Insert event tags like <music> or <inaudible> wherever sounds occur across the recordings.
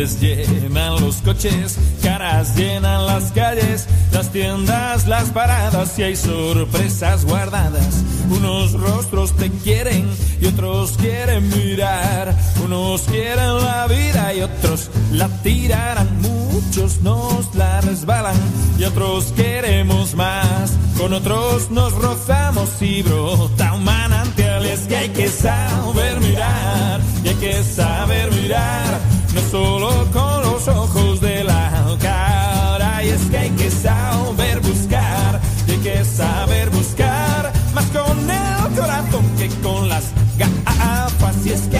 Llenan los coches, caras llenan las calles, las tiendas, las paradas y hay sorpresas guardadas. Unos rostros te quieren y otros quieren mirar. Unos quieren la vida y otros la tirarán. Muchos nos la resbalan y otros queremos más. Con otros nos rozamos y brota un manantial. Es que hay que saber mirar y hay que saber mirar. No solo con los ojos de la cara. Y es que hay que saber buscar y hay que saber buscar. Más con el corazón que con las gafas. Y es que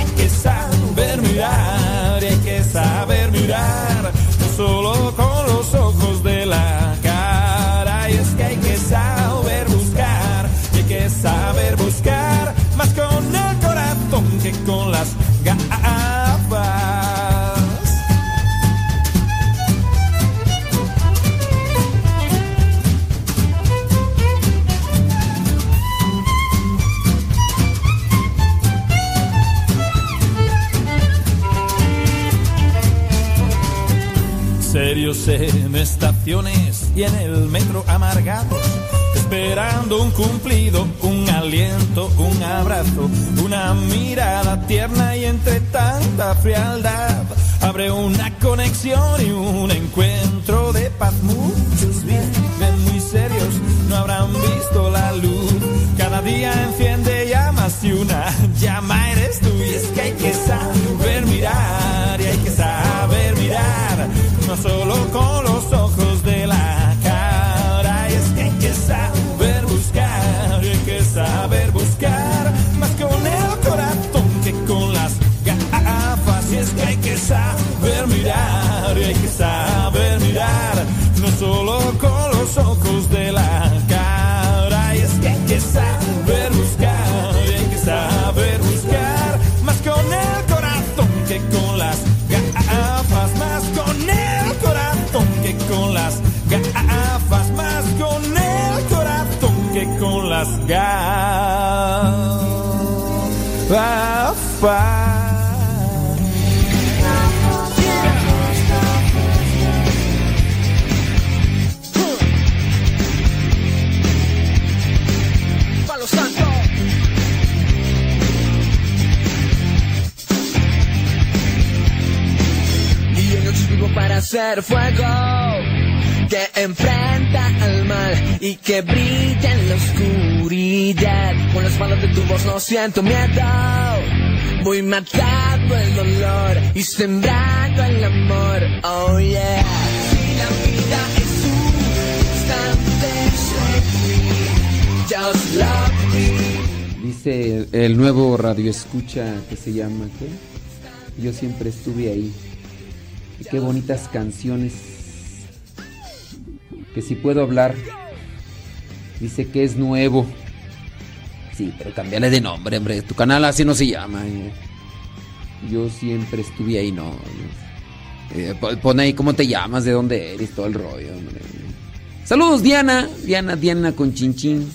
En estaciones y en el metro amargados, esperando un cumplido, un aliento, un abrazo, una mirada tierna y entre tanta frialdad abre una conexión y un encuentro de paz. Muchos viven muy serios, no habrán visto la luz. Cada día enciende llamas y una llama eres tú. Y es que hay que saber mirar y hay que saber mirar, no solo con los ojos de la cara. Y es que hay que saber fuego que enfrenta al mal y que brilla en la oscuridad. Con las manos de tu voz no siento miedo. Voy matando el dolor y sembrando el amor. Oh yeah. Si la vida es un instante, just love me. Dice el nuevo radio escucha que se llama ¿qué? Yo siempre estuve ahí. Qué bonitas canciones. Que si puedo hablar. Dice que es nuevo. Sí, pero cambiale de nombre, hombre. Tu canal así no se llama. eh. Yo siempre estuve ahí, no. Eh, po- pone ahí cómo te llamas, de dónde eres, todo el rollo, hombre. Saludos, Diana. Diana, Diana con Chinchín.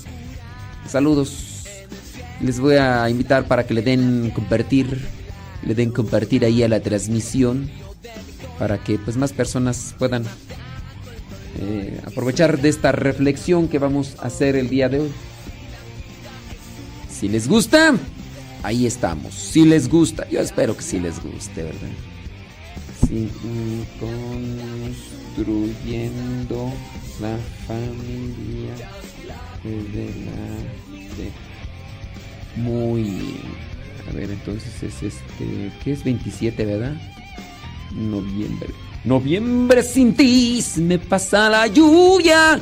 Saludos. Les voy a invitar para que le den compartir, le den compartir ahí a la transmisión para que pues más personas puedan eh, aprovechar de esta reflexión que vamos a hacer el día de hoy. Si les gusta, ahí estamos. Si les gusta, yo espero que sí les guste, ¿verdad? Construyendo la familia desde la muy bien. A ver, entonces es este. ¿Qué es 27, verdad? Noviembre. Noviembre sin ti, me pasa la lluvia.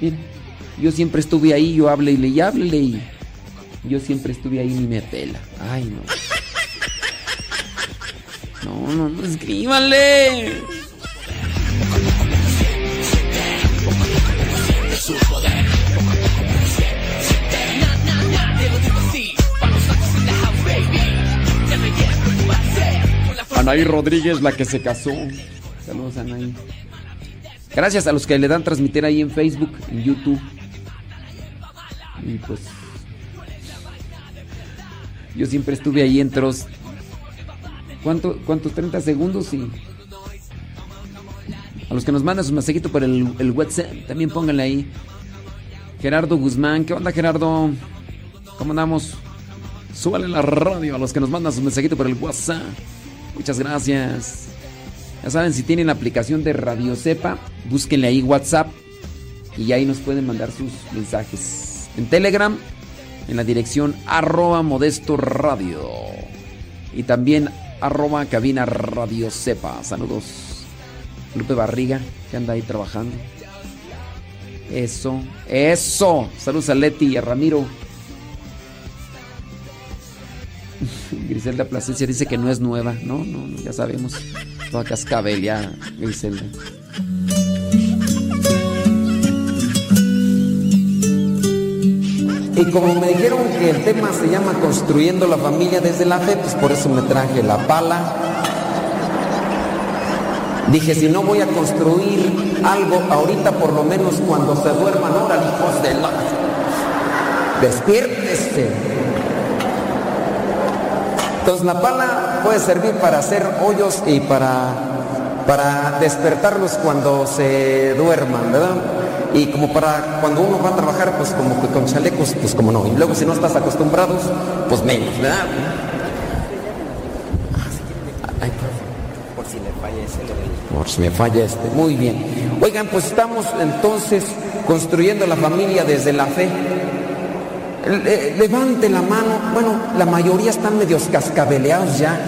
Mira, yo siempre estuve ahí, yo hablé y le y háblele y yo siempre estuve ahí ni me pela. Ay, no. No, no, no, escríbanle. Anaí Rodríguez, la que se casó. Saludos, Anaí. Gracias a los que le dan transmitir ahí en Facebook, en YouTube. Y pues. Yo siempre estuve ahí entre los... ¿Cuánto, ¿Cuántos? 30 segundos y... A los que nos mandan su mensajito por el, el WhatsApp, también pónganle ahí. Gerardo Guzmán, ¿qué onda Gerardo? ¿Cómo andamos? Súbale la radio a los que nos mandan su mensajito por el WhatsApp. Muchas gracias. Ya saben, si tienen la aplicación de Radio Cepa, búsquenle ahí WhatsApp y ahí nos pueden mandar sus mensajes. En Telegram, en la dirección arroba modesto radio. Y también arroba cabina radio Cepa. Saludos. Lupe Barriga, que anda ahí trabajando. Eso, eso. Saludos a Leti y a Ramiro. <laughs> Griselda Plasencia dice que no es nueva. No, no, ya sabemos. Toda cascabel ya, Griselda. Y como me dijeron que el tema se llama Construyendo la familia desde la fe, pues por eso me traje la pala. Dije, si no voy a construir algo ahorita, por lo menos cuando se duerman, ahora hijos de la... Despiértese. Entonces la pala puede servir para hacer hoyos y para, para despertarlos cuando se duerman, ¿verdad? Y como para cuando uno va a trabajar, pues como que con chalecos, pues como no. Y luego si no estás acostumbrados, pues menos, ¿verdad? Por, si me falla ese, Por si me falla este. Muy bien. Oigan, pues estamos entonces construyendo la familia desde la fe. Levante la mano. Bueno, la mayoría están medios cascabeleados ya.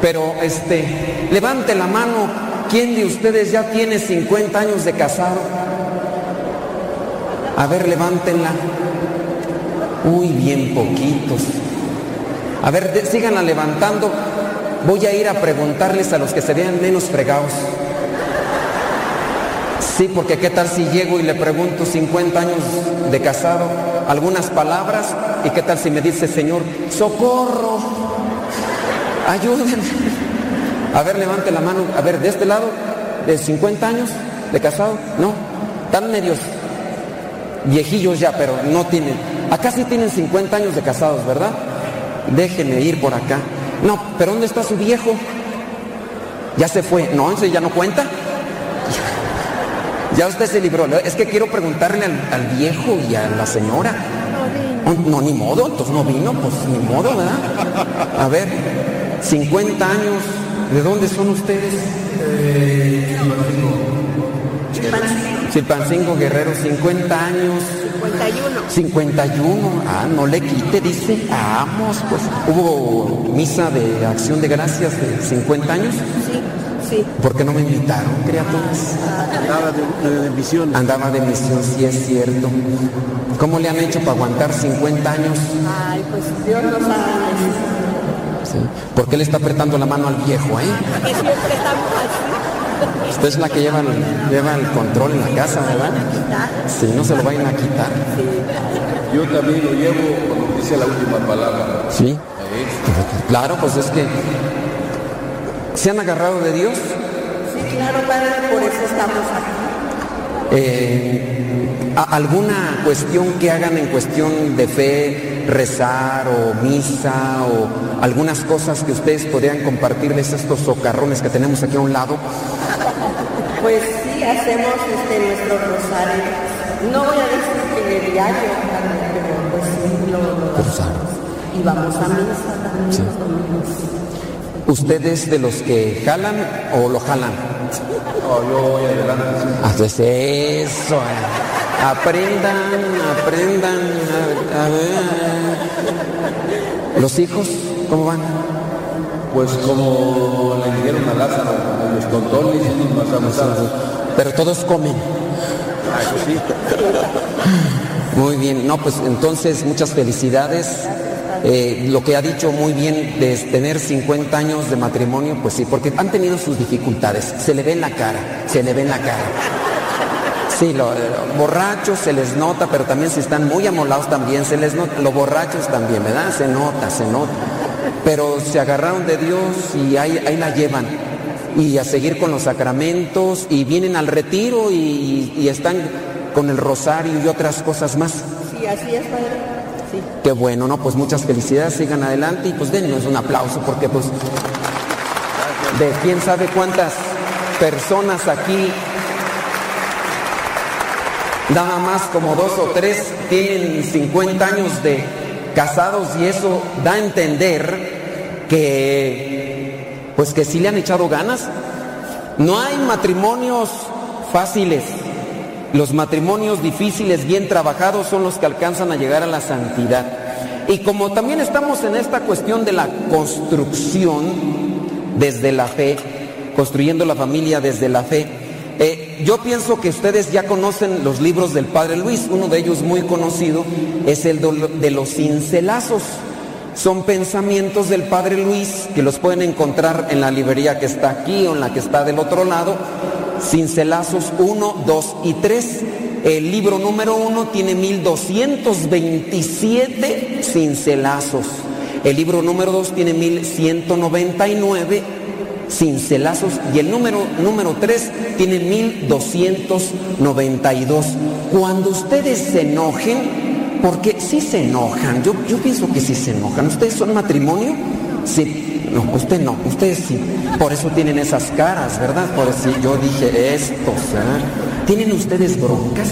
Pero este, levante la mano ¿Quién de ustedes ya tiene 50 años de casado? A ver, levántenla. Muy bien poquitos. A ver, síganla levantando. Voy a ir a preguntarles a los que se vean menos fregados. Sí, porque qué tal si llego y le pregunto 50 años de casado, algunas palabras, y qué tal si me dice, Señor, socorro, ayúdenme. A ver, levante la mano. A ver, de este lado, de 50 años de casado. No, están medios viejillos ya, pero no tienen. Acá sí tienen 50 años de casados, ¿verdad? Déjenme ir por acá. No, pero ¿dónde está su viejo? Ya se fue. No, ese ya no cuenta. Ya usted se libró. Es que quiero preguntarle al, viejo y a la señora. No, no, ni modo, entonces no vino, pues ni modo, ¿verdad? A ver, 50 años ¿De dónde son ustedes? Eh, Chilpancingo Guerrero, 50 años. 51. 51. Ah, no le quite, dice. Vamos, pues. ¿Hubo misa de acción de gracias de 50 años? Sí. Sí. ¿Por qué no me invitaron, criaturas? Andaba de, misión. Andaba de misión, sí es cierto. ¿Cómo le han hecho para aguantar 50 años? Ay, pues Dios lo sabe. ¿Por qué le está apretando la mano al viejo, eh? Usted es la que lleva el, lleva el control en la casa, ¿verdad? Si no se lo vayan a quitar. Yo también lo llevo cuando dice la última palabra. Sí. Claro, pues es que se han agarrado de Dios. Sí, claro, Padre, por eso estamos aquí. Eh, alguna cuestión que hagan en cuestión de fe, rezar o misa o algunas cosas que ustedes podrían compartirles estos socarrones que tenemos aquí a un lado. Pues sí, hacemos este nuestro rosario. No voy a decir que diario, pero pues sí lo, Y vamos a misa también los domingos. ¿Ustedes de los que jalan o lo jalan? No, yo voy adelante. Entonces eso. Aprendan, aprendan. A, ver. ¿Los hijos cómo van? Pues como le dijeron a Lázaro, los contones y Pero todos comen. Ah. Muy bien, no, pues entonces muchas felicidades. Eh, lo que ha dicho muy bien de tener 50 años de matrimonio, pues sí, porque han tenido sus dificultades. Se le ve en la cara, se le ve en la cara. Sí, los borrachos se les nota, pero también si están muy amolados también se les nota. Los borrachos también, ¿verdad? Se nota, se nota. Pero se agarraron de Dios y ahí, ahí la llevan. Y a seguir con los sacramentos y vienen al retiro y, y están con el rosario y otras cosas más. Sí, así es, padre. Sí. Qué bueno, ¿no? Pues muchas felicidades, sigan adelante y pues dennos un aplauso porque pues de quién sabe cuántas personas aquí, nada más como dos o tres tienen 50 años de casados y eso da a entender que pues que sí le han echado ganas. No hay matrimonios fáciles. Los matrimonios difíciles, bien trabajados, son los que alcanzan a llegar a la santidad. Y como también estamos en esta cuestión de la construcción desde la fe, construyendo la familia desde la fe, eh, yo pienso que ustedes ya conocen los libros del Padre Luis. Uno de ellos muy conocido es el de los cincelazos. Son pensamientos del Padre Luis que los pueden encontrar en la librería que está aquí o en la que está del otro lado cincelazos 1, 2 y 3. El libro número 1 tiene 1227 cincelazos. El libro número 2 tiene 1199 cincelazos y el número número 3 tiene 1292. Cuando ustedes se enojen, porque si se enojan, yo, yo pienso que si se enojan, ¿ustedes son matrimonio? Sí, no, usted no, ustedes sí. Por eso tienen esas caras, ¿verdad? Por eso yo dije esto, ¿sabes? ¿Tienen ustedes broncas?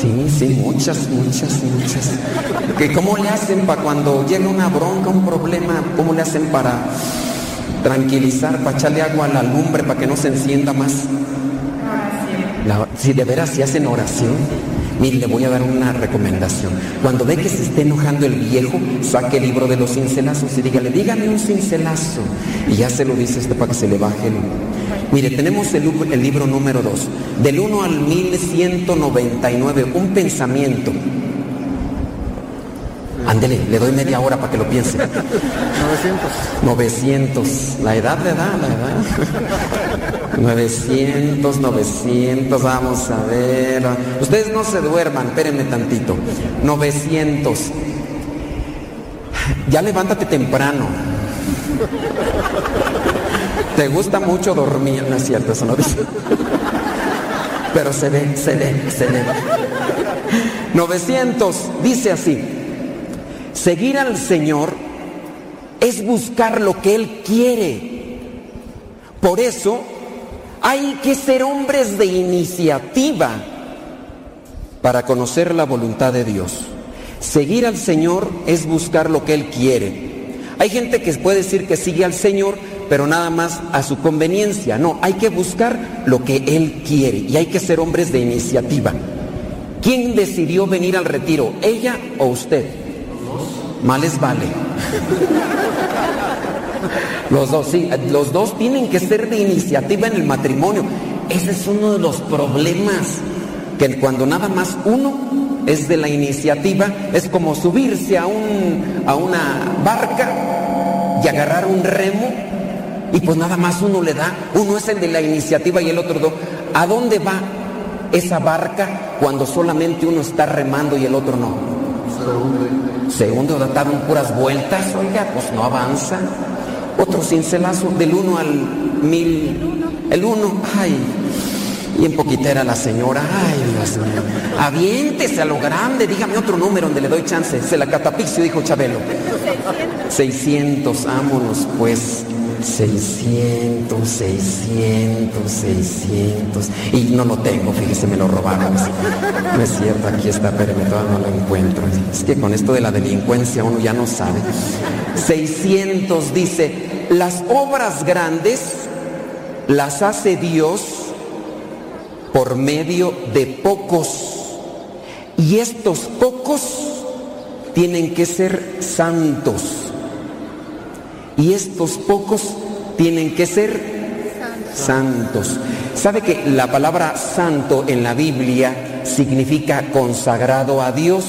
Sí, sí, muchas, muchas, muchas. ¿Cómo le hacen para cuando llega una bronca, un problema, cómo le hacen para tranquilizar, para echarle agua a la lumbre, para que no se encienda más? si de veras si hacen oración, Mire, le voy a dar una recomendación. Cuando ve que se esté enojando el viejo, saque el libro de los cincelazos y dígale, dígame un cincelazo. Y ya se lo dice este para que se le baje el... Mire, tenemos el, libro número 2, del 1 al 1199, un pensamiento. Ándele, le doy media hora para que lo piense. 900. 900. La edad le da, la edad. 900, 900, vamos a ver. Ustedes no se duerman, espérenme tantito. 900. Ya levántate temprano. Te gusta mucho dormir, no es cierto, eso no dice. Pero se ve, se ve, se ve. 900 dice así. Seguir al Señor es buscar lo que Él quiere. Por eso hay que ser hombres de iniciativa para conocer la voluntad de Dios. Seguir al Señor es buscar lo que Él quiere. Hay gente que puede decir que sigue al Señor, pero nada más a su conveniencia. No, hay que buscar lo que Él quiere y hay que ser hombres de iniciativa. ¿Quién decidió venir al retiro? ¿Ella o usted? Males vale. Los dos, sí, los dos tienen que ser de iniciativa en el matrimonio. Ese es uno de los problemas, que cuando nada más uno es de la iniciativa, es como subirse a, un, a una barca y agarrar un remo, y pues nada más uno le da, uno es el de la iniciativa y el otro no. ¿A dónde va esa barca cuando solamente uno está remando y el otro no? Se. Se hunde puras vueltas, oiga, pues no avanza. Otro cincelazo del 1 al 1000. El 1, ay. Y en poquita era la señora, ay Dios mío. Aviéntese a lo grande, dígame otro número donde le doy chance. Se la catapixio, dijo Chabelo. 600, vámonos pues. 600, 600, 600. Y no lo tengo, fíjese, me lo robaron. No es cierto, aquí está, pero no lo encuentro. Es que con esto de la delincuencia uno ya no sabe. 600 dice, las obras grandes las hace Dios por medio de pocos. Y estos pocos tienen que ser santos. Y estos pocos tienen que ser santos. ¿Sabe que la palabra santo en la Biblia significa consagrado a Dios?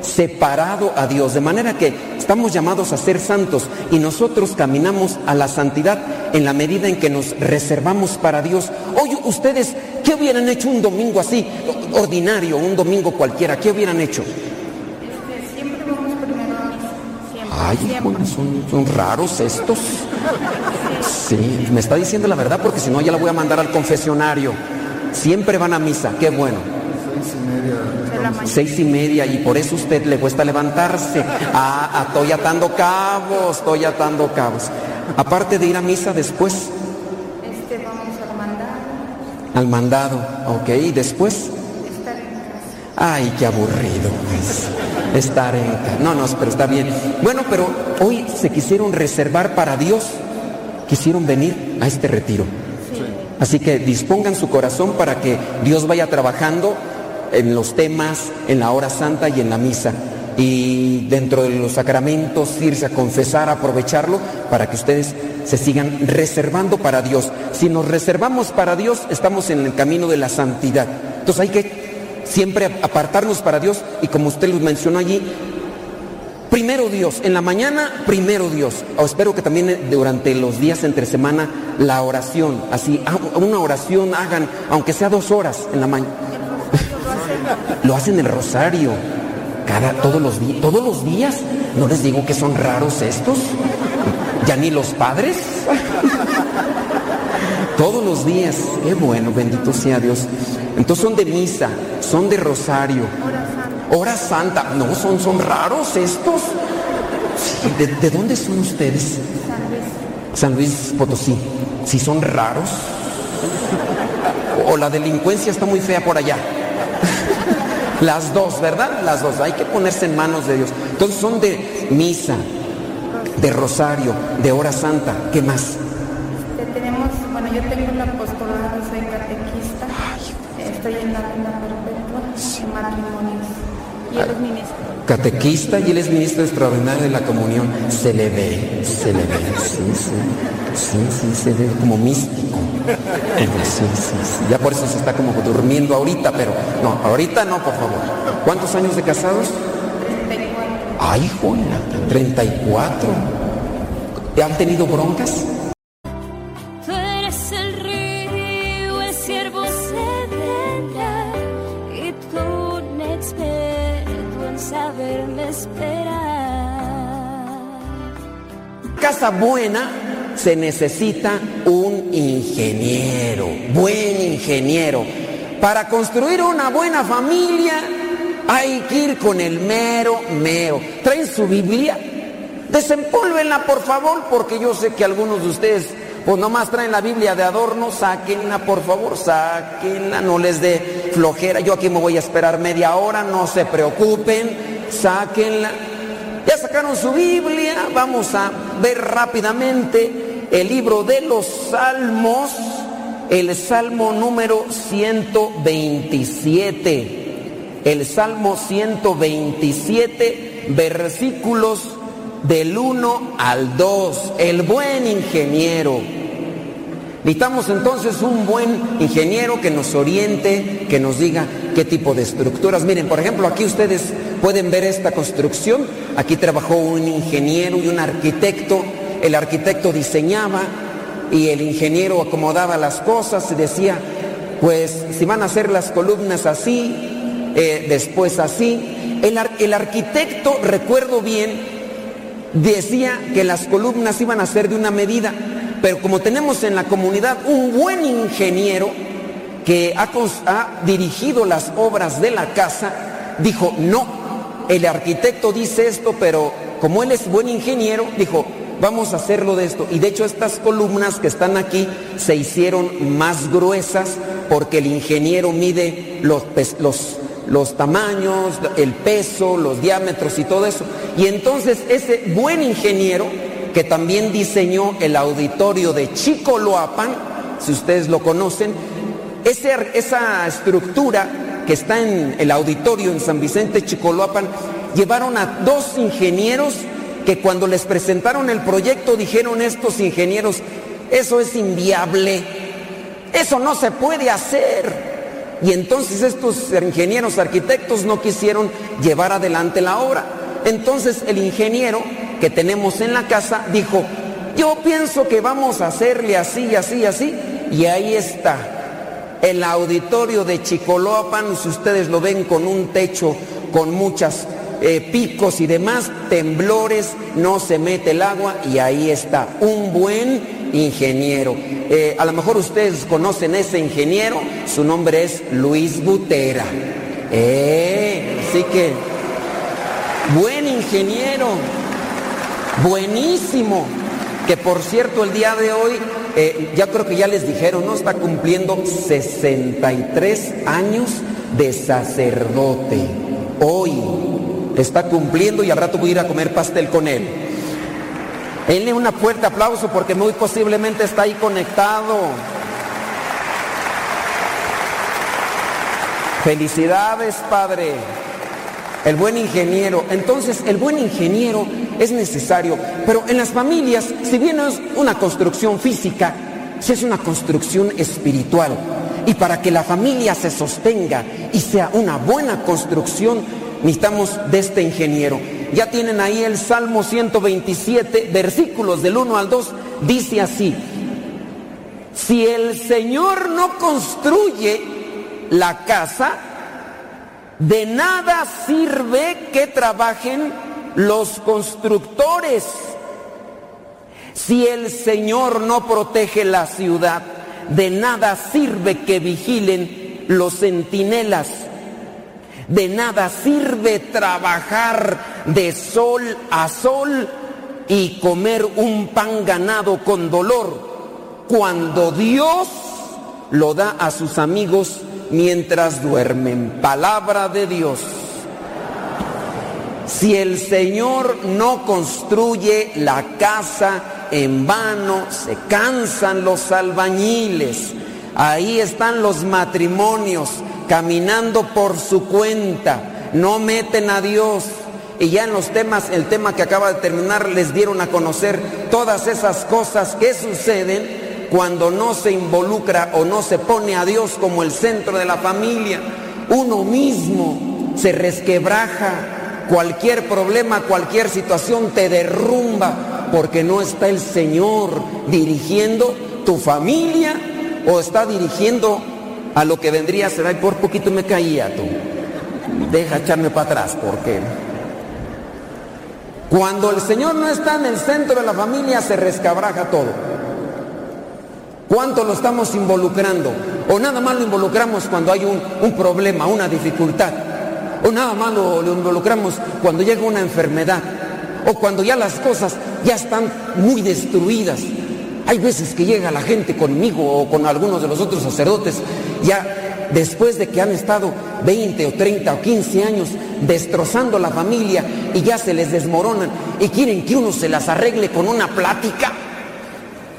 separado a Dios, de manera que estamos llamados a ser santos y nosotros caminamos a la santidad en la medida en que nos reservamos para Dios. Oye, ustedes, ¿qué hubieran hecho un domingo así, ordinario, un domingo cualquiera? ¿Qué hubieran hecho? Ay, bueno, son, son raros estos. Sí, me está diciendo la verdad porque si no ya la voy a mandar al confesionario. Siempre van a misa, qué bueno. seis y media y por eso usted le cuesta levantarse. Ah, ah, estoy atando cabos, estoy atando cabos. Aparte de ir a misa después. Este, vamos al mandado. Al mandado, ok, y después. Ay, qué aburrido es estar en. No, no, pero está bien. Bueno, pero hoy se quisieron reservar para Dios. Quisieron venir a este retiro. Así que dispongan su corazón para que Dios vaya trabajando en los temas, en la hora santa y en la misa. Y dentro de los sacramentos, irse a confesar, aprovecharlo para que ustedes se sigan reservando para Dios. Si nos reservamos para Dios, estamos en el camino de la santidad. Entonces hay que siempre apartarnos para Dios y como usted lo mencionó allí, primero Dios, en la mañana primero Dios. O espero que también durante los días entre semana la oración, así, ah, una oración hagan, aunque sea dos horas en la mañana. <laughs> Lo hacen el rosario. Cada, todos los todos los días. No les digo que son raros estos. Ya ni los padres. <laughs> Todos los días. Qué bueno, bendito sea Dios. Entonces son de misa, son de rosario. Hora santa. No, son, son raros estos. ¿De, de dónde son ustedes? San Luis Potosí. Si son raros. O la delincuencia está muy fea por allá. Las dos, ¿verdad? Las dos. Hay que ponerse en manos de Dios. Entonces son de misa, de rosario, de hora santa. ¿Qué más? Este, tenemos, bueno, yo tengo el apostolado, soy catequista. Estoy en la perpetua Y él es ministro. Catequista y él es ministro extraordinario de la comunión. Se le ve, se le ve. Sí, sí. Sí, sí, se ve como místico. Sí, sí, sí. Ya por eso se está como durmiendo ahorita, pero no, ahorita no, por favor. ¿Cuántos años de casados? 34. Ay, Juana, 34. ¿Te han tenido broncas? Buena se necesita un ingeniero, buen ingeniero. Para construir una buena familia hay que ir con el mero, mero. ¿Traen su Biblia? Desempólvenla, por favor, porque yo sé que algunos de ustedes, pues nomás traen la Biblia de adorno, sáquenla, por favor, sáquenla, no les dé flojera. Yo aquí me voy a esperar media hora, no se preocupen, sáquenla. Ya sacaron su Biblia, vamos a ver rápidamente el libro de los Salmos, el Salmo número 127. El Salmo 127, versículos del 1 al 2. El buen ingeniero. Necesitamos entonces un buen ingeniero que nos oriente, que nos diga qué tipo de estructuras. Miren, por ejemplo, aquí ustedes pueden ver esta construcción. Aquí trabajó un ingeniero y un arquitecto. El arquitecto diseñaba y el ingeniero acomodaba las cosas y decía, pues si van a hacer las columnas así, eh, después así. El, ar el arquitecto, recuerdo bien, decía que las columnas iban a ser de una medida, pero como tenemos en la comunidad un buen ingeniero que ha, dirigido las obras de la casa, dijo, no, el arquitecto dice esto, pero como él es buen ingeniero, dijo, vamos a hacerlo de esto. Y de hecho estas columnas que están aquí se hicieron más gruesas porque el ingeniero mide los tamaños, el peso, los diámetros y todo eso. Y entonces ese buen ingeniero que también diseñó el auditorio de Chicoloapan, si ustedes lo conocen, esa estructura que está en el auditorio en San Vicente Chicoloapan, llevaron a dos ingenieros que cuando les presentaron el proyecto dijeron estos ingenieros, eso es inviable, eso no se puede hacer. Y entonces estos ingenieros arquitectos no quisieron llevar adelante la obra. Entonces el ingeniero que tenemos en la casa dijo, yo pienso que vamos a hacerle así, así, así. Y ahí está, el auditorio de Chicoloapan, si ustedes lo ven con un techo con muchas eh, picos y demás, temblores, no se mete el agua y ahí está, un buen ingeniero. Eh, a lo mejor ustedes conocen ese ingeniero, su nombre es Luis Butera. Eh, así que, buen ingeniero, buenísimo, que por cierto el día de hoy, eh, ya creo que ya les dijeron, ¿no? Está cumpliendo 63 años de sacerdote. Hoy está cumpliendo y al rato voy a ir a comer pastel con él. Denle una fuerte aplauso porque muy posiblemente está ahí conectado. Felicidades, Padre. El buen ingeniero. Entonces, el buen ingeniero es necesario. Pero en las familias, si bien es una construcción física, si es una construcción espiritual. Y para que la familia se sostenga y sea una buena construcción, necesitamos de este ingeniero. Ya tienen ahí el Salmo 127, versículos del 1 al 2, dice así, si el Señor no construye la casa, de nada sirve que trabajen los constructores. Si el Señor no protege la ciudad, de nada sirve que vigilen los centinelas. De nada sirve trabajar de sol a sol y comer un pan ganado con dolor cuando Dios lo da a sus amigos mientras duermen. Palabra de Dios. Si el Señor no construye la casa en vano, se cansan los albañiles. Ahí están los matrimonios caminando por su cuenta, no meten a Dios. Y ya en los temas, el tema que acaba de terminar, les dieron a conocer todas esas cosas que suceden cuando no se involucra o no se pone a Dios como el centro de la familia. Uno mismo se resquebraja, cualquier problema, cualquier situación te derrumba porque no está el Señor dirigiendo tu familia o está dirigiendo a lo que vendría a ser, ay, por poquito me caía tú. Deja echarme para atrás porque cuando el Señor no está en el centro de la familia se rescabraja todo. ¿Cuánto lo estamos involucrando? O nada más lo involucramos cuando hay un, un problema, una dificultad. O nada más lo, lo involucramos cuando llega una enfermedad. O cuando ya las cosas ya están muy destruidas. Hay veces que llega la gente conmigo o con algunos de los otros sacerdotes, ya después de que han estado 20 o 30 o 15 años destrozando la familia y ya se les desmoronan y quieren que uno se las arregle con una plática.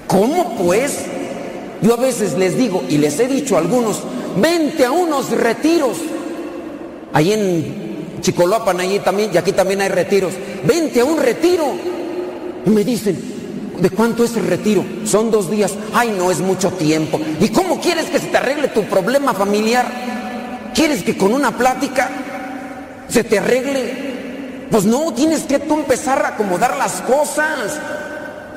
¿Cómo pues? Yo a veces les digo y les he dicho a algunos, vente a unos retiros. Ahí en Chicoloapan, allí también, y aquí también hay retiros. Vente a un retiro. Y me dicen, ¿De cuánto es el retiro? Son dos días. Ay, no es mucho tiempo. ¿Y cómo quieres que se te arregle tu problema familiar? ¿Quieres que con una plática se te arregle? Pues no, tienes que tú empezar a acomodar las cosas.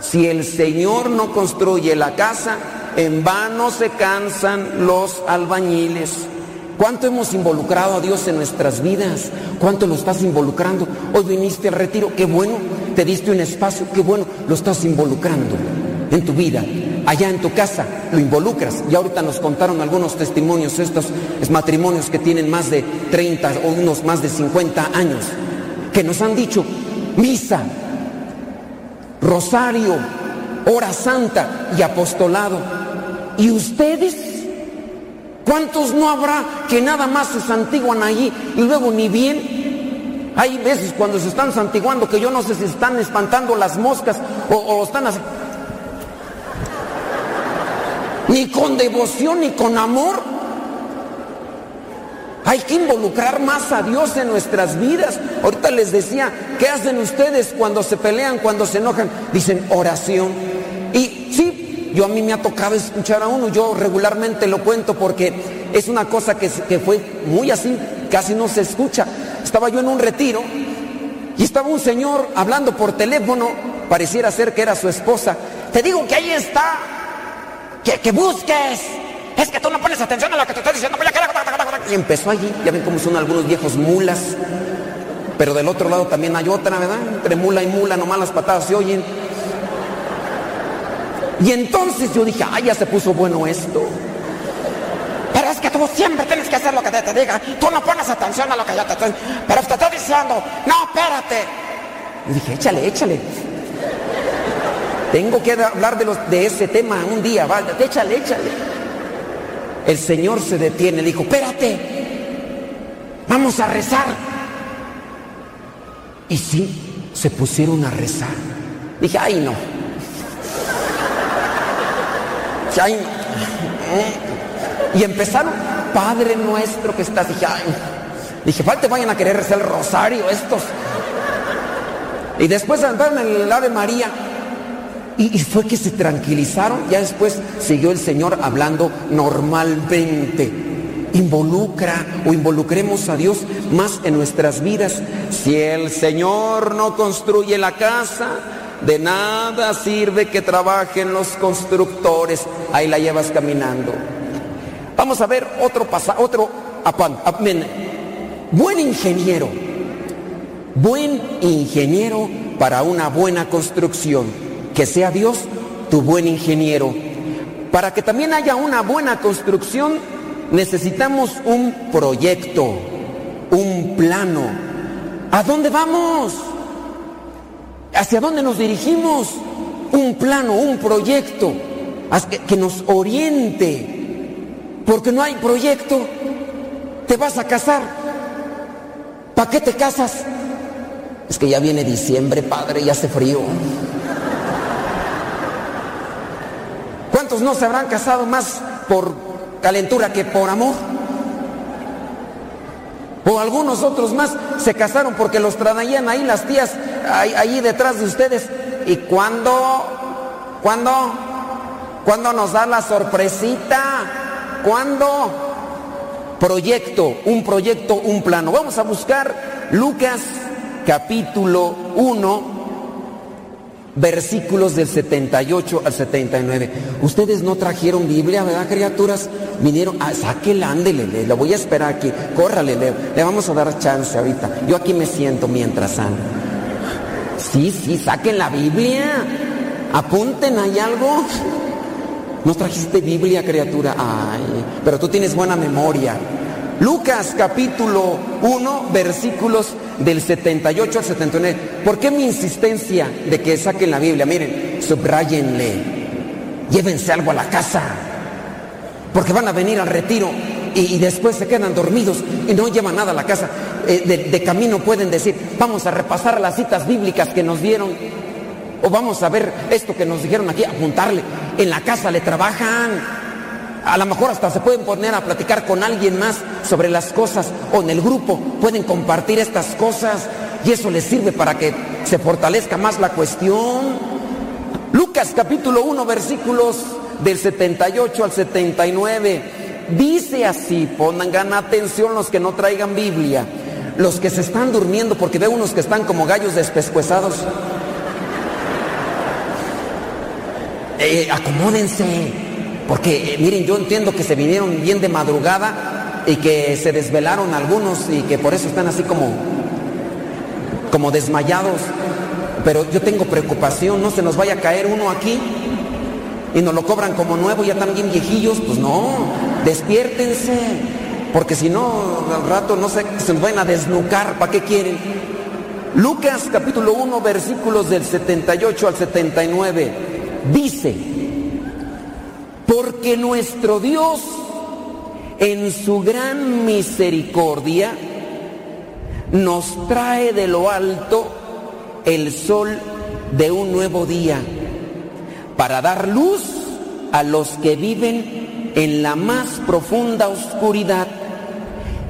Si el Señor no construye la casa, en vano se cansan los albañiles. ¿Cuánto hemos involucrado a Dios en nuestras vidas? ¿Cuánto lo estás involucrando? Hoy viniste al retiro, qué bueno, te diste un espacio, qué bueno, lo estás involucrando en tu vida. Allá en tu casa lo involucras. Y ahorita nos contaron algunos testimonios, estos matrimonios que tienen más de 30 o unos más de 50 años, que nos han dicho, misa, rosario, hora santa y apostolado. ¿Y ustedes? ¿Cuántos no habrá que nada más se santiguan allí y luego ni bien? Hay veces cuando se están santiguando que yo no sé si están espantando las moscas o, están así. Ni con devoción ni con amor. Hay que involucrar más a Dios en nuestras vidas. Ahorita les decía, ¿qué hacen ustedes cuando se pelean, cuando se enojan? Dicen oración. Y yo a mí me ha tocado escuchar a uno, yo regularmente lo cuento porque es una cosa que, que fue muy así, casi no se escucha. Estaba yo en un retiro y estaba un señor hablando por teléfono, pareciera ser que era su esposa. Te digo que ahí está, que, que busques. Es que tú no pones atención a lo que te estoy diciendo. Y empezó allí, ya ven cómo son algunos viejos mulas. Pero del otro lado también hay otra, ¿verdad? Entre mula y mula, nomás las patadas se oyen. Y entonces yo dije, ay, ya se puso bueno esto. Pero es que tú siempre tienes que hacer lo que te, diga. Tú no pones atención a lo que yo te estoy... Pero te estoy diciendo, no, espérate. Y dije, échale, échale. Tengo que hablar de, ese tema un día, va, échale, échale. El Señor se detiene, dijo, espérate, vamos a rezar. Y sí, se pusieron a rezar. Dije, ay no. No. Y empezaron, Padre nuestro que estás. Dije, ay. Dije, falta vayan a querer rezar el rosario estos. Y después andaron en el Ave María. Y, y, fue que se tranquilizaron. Ya después siguió el Señor hablando normalmente. Involucra o involucremos a Dios más en nuestras vidas. Si el Señor no construye la casa, de nada sirve que trabajen los constructores. Ahí la llevas caminando. Vamos a ver otro pasaje, otro amén. Buen ingeniero. Buen ingeniero para una buena construcción. Que sea Dios tu buen ingeniero. Para que también haya una buena construcción, necesitamos un proyecto, un plano. ¿A dónde vamos? ¿Hacia dónde nos dirigimos? Un plano, un proyecto que nos oriente. Porque no hay proyecto. Te vas a casar. ¿Para qué te casas? Es que ya viene diciembre, padre, y hace frío. ¿Cuántos no se habrán casado más por calentura que por amor? O algunos otros más se casaron porque los traían ahí las tías, ahí, detrás de ustedes. ¿Y cuándo? ¿Cuándo? ¿Cuándo nos da la sorpresita? ¿Cuándo? Proyecto, un proyecto, un plano. Vamos a buscar Lucas capítulo 1, versículos del 78 al 79. Ustedes no trajeron Biblia, ¿verdad, criaturas? Vinieron, ah, sáquela, ándele, le, voy a esperar aquí, córrale, le, le vamos a dar chance ahorita. Yo aquí me siento mientras ando. Sí, sí, saquen la Biblia, apunten, ¿hay algo? ¿No trajiste Biblia, criatura? Ay, pero tú tienes buena memoria. Lucas capítulo 1, versículos del 78 al 79. ¿Por qué mi insistencia de que saquen la Biblia? Miren, subrayenle, llévense algo a la casa, porque van a venir al retiro y, después se quedan dormidos y no llevan nada a la casa. Eh, de, de camino pueden decir, vamos a repasar las citas bíblicas que nos dieron, o vamos a ver esto que nos dijeron aquí, apuntarle. En la casa le trabajan. A lo mejor hasta se pueden poner a platicar con alguien más sobre las cosas o en el grupo pueden compartir estas cosas y eso les sirve para que se fortalezca más la cuestión. Lucas capítulo 1 versículos del 78 al 79 dice así, pongan atención los que no traigan Biblia, los que se están durmiendo porque veo unos que están como gallos despescuezados. Eh, acomódense. Porque, miren, yo entiendo que se vinieron bien de madrugada y que se desvelaron algunos y que por eso están así como, como desmayados. Pero yo tengo preocupación, no se nos vaya a caer uno aquí y nos lo cobran como nuevo, ya bien viejillos. Pues no, despiértense. Porque si no, al rato no sé, se nos van a desnucar. ¿Para qué quieren? Lucas capítulo 1, versículos del 78 al 79. Dice, porque nuestro Dios en su gran misericordia nos trae de lo alto el sol de un nuevo día para dar luz a los que viven en la más profunda oscuridad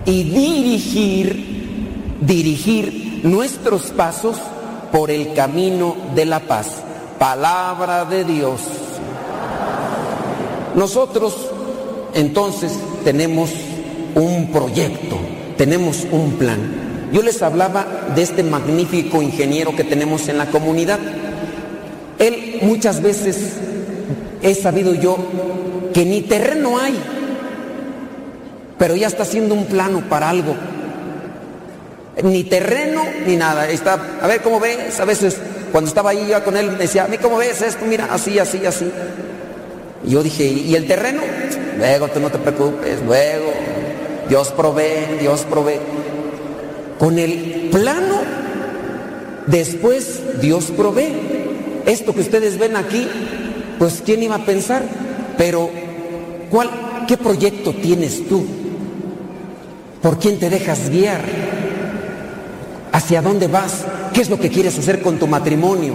y dirigir, dirigir nuestros pasos por el camino de la paz. Palabra de Dios. Nosotros entonces tenemos un proyecto, tenemos un plan. Yo les hablaba de este magnífico ingeniero que tenemos en la comunidad. Él muchas veces he sabido yo que ni terreno hay, pero ya está haciendo un plano para algo. Ni terreno ni nada. Está, a ver cómo ves, a veces cuando estaba ahí yo con él me decía, a mí cómo ves esto, mira, así, así, así. Y yo dije, ¿y el terreno? Luego, tú no te preocupes, luego. Dios provee, Dios provee. Con el plano, después Dios provee. Esto que ustedes ven aquí, pues quién iba a pensar, pero ¿cuál, qué proyecto tienes tú? ¿Por quién te dejas guiar? ¿Hacia dónde vas? ¿Qué es lo que quieres hacer con tu matrimonio?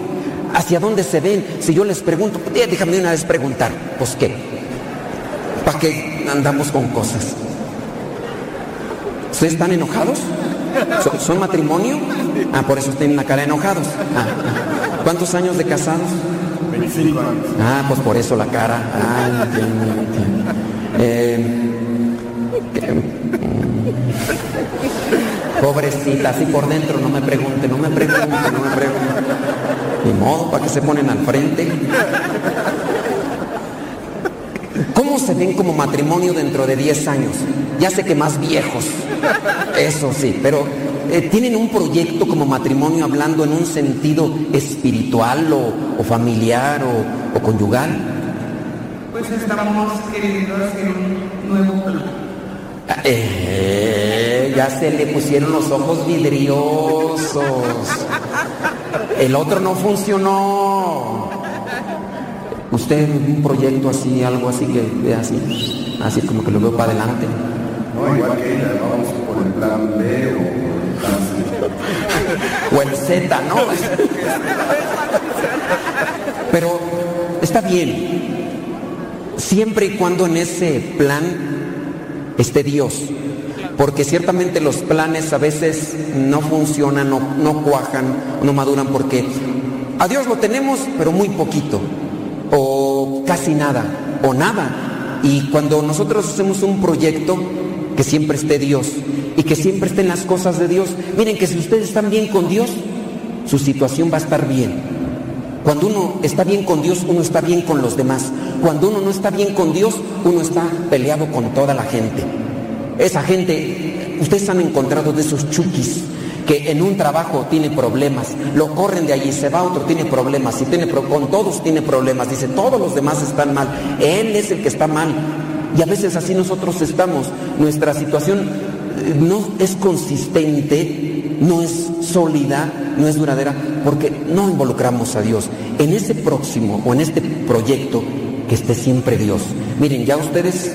¿Hacia dónde se ven? Si yo les pregunto, déjame una vez preguntar, pues qué, ¿para qué andamos con cosas? ¿Ustedes están enojados? ¿Son, matrimonio? Ah, por eso tienen la cara enojados. Ah, ah. ¿Cuántos años de casados? 25 años. Ah, pues por eso la cara. Ah, entiendo, entiendo. Eh, Pobrecita, así por dentro, no me pregunte, no me pregunte, no me pregunte. Ni modo, ¿para qué se ponen al frente? ¿Cómo se ven como matrimonio dentro de 10 años? Ya sé que más viejos, eso sí, pero eh, ¿tienen un proyecto como matrimonio hablando en un sentido espiritual o, familiar o, conyugal? Pues estamos queriendo hacer un nuevo plan. Eh, ya se le pusieron los ojos vidriosos. El otro no funcionó. Usted un proyecto así, algo así que ve así, así como que lo veo para adelante. No, igual que ella, vamos por el plan B o el plan C. O el Z, ¿no? Pero está bien. Siempre y cuando en ese plan esté Dios. Porque ciertamente los planes a veces no funcionan, no, cuajan, no maduran, porque a Dios lo tenemos, pero muy poquito, o casi nada, o nada. Y cuando nosotros hacemos un proyecto, que siempre esté Dios y que siempre estén las cosas de Dios, miren que si ustedes están bien con Dios, su situación va a estar bien. Cuando uno está bien con Dios, uno está bien con los demás. Cuando uno no está bien con Dios, uno está peleado con toda la gente. Esa gente, ustedes han encontrado de esos chukis que en un trabajo tiene problemas, lo corren de allí, se va otro, tiene problemas, y tiene con todos tiene problemas, dice, todos los demás están mal, él es el que está mal. Y a veces así nosotros estamos, nuestra situación eh, no es consistente, no es sólida, no es duradera, porque no involucramos a Dios. En ese próximo o en este proyecto, que esté siempre Dios. Miren, ya ustedes,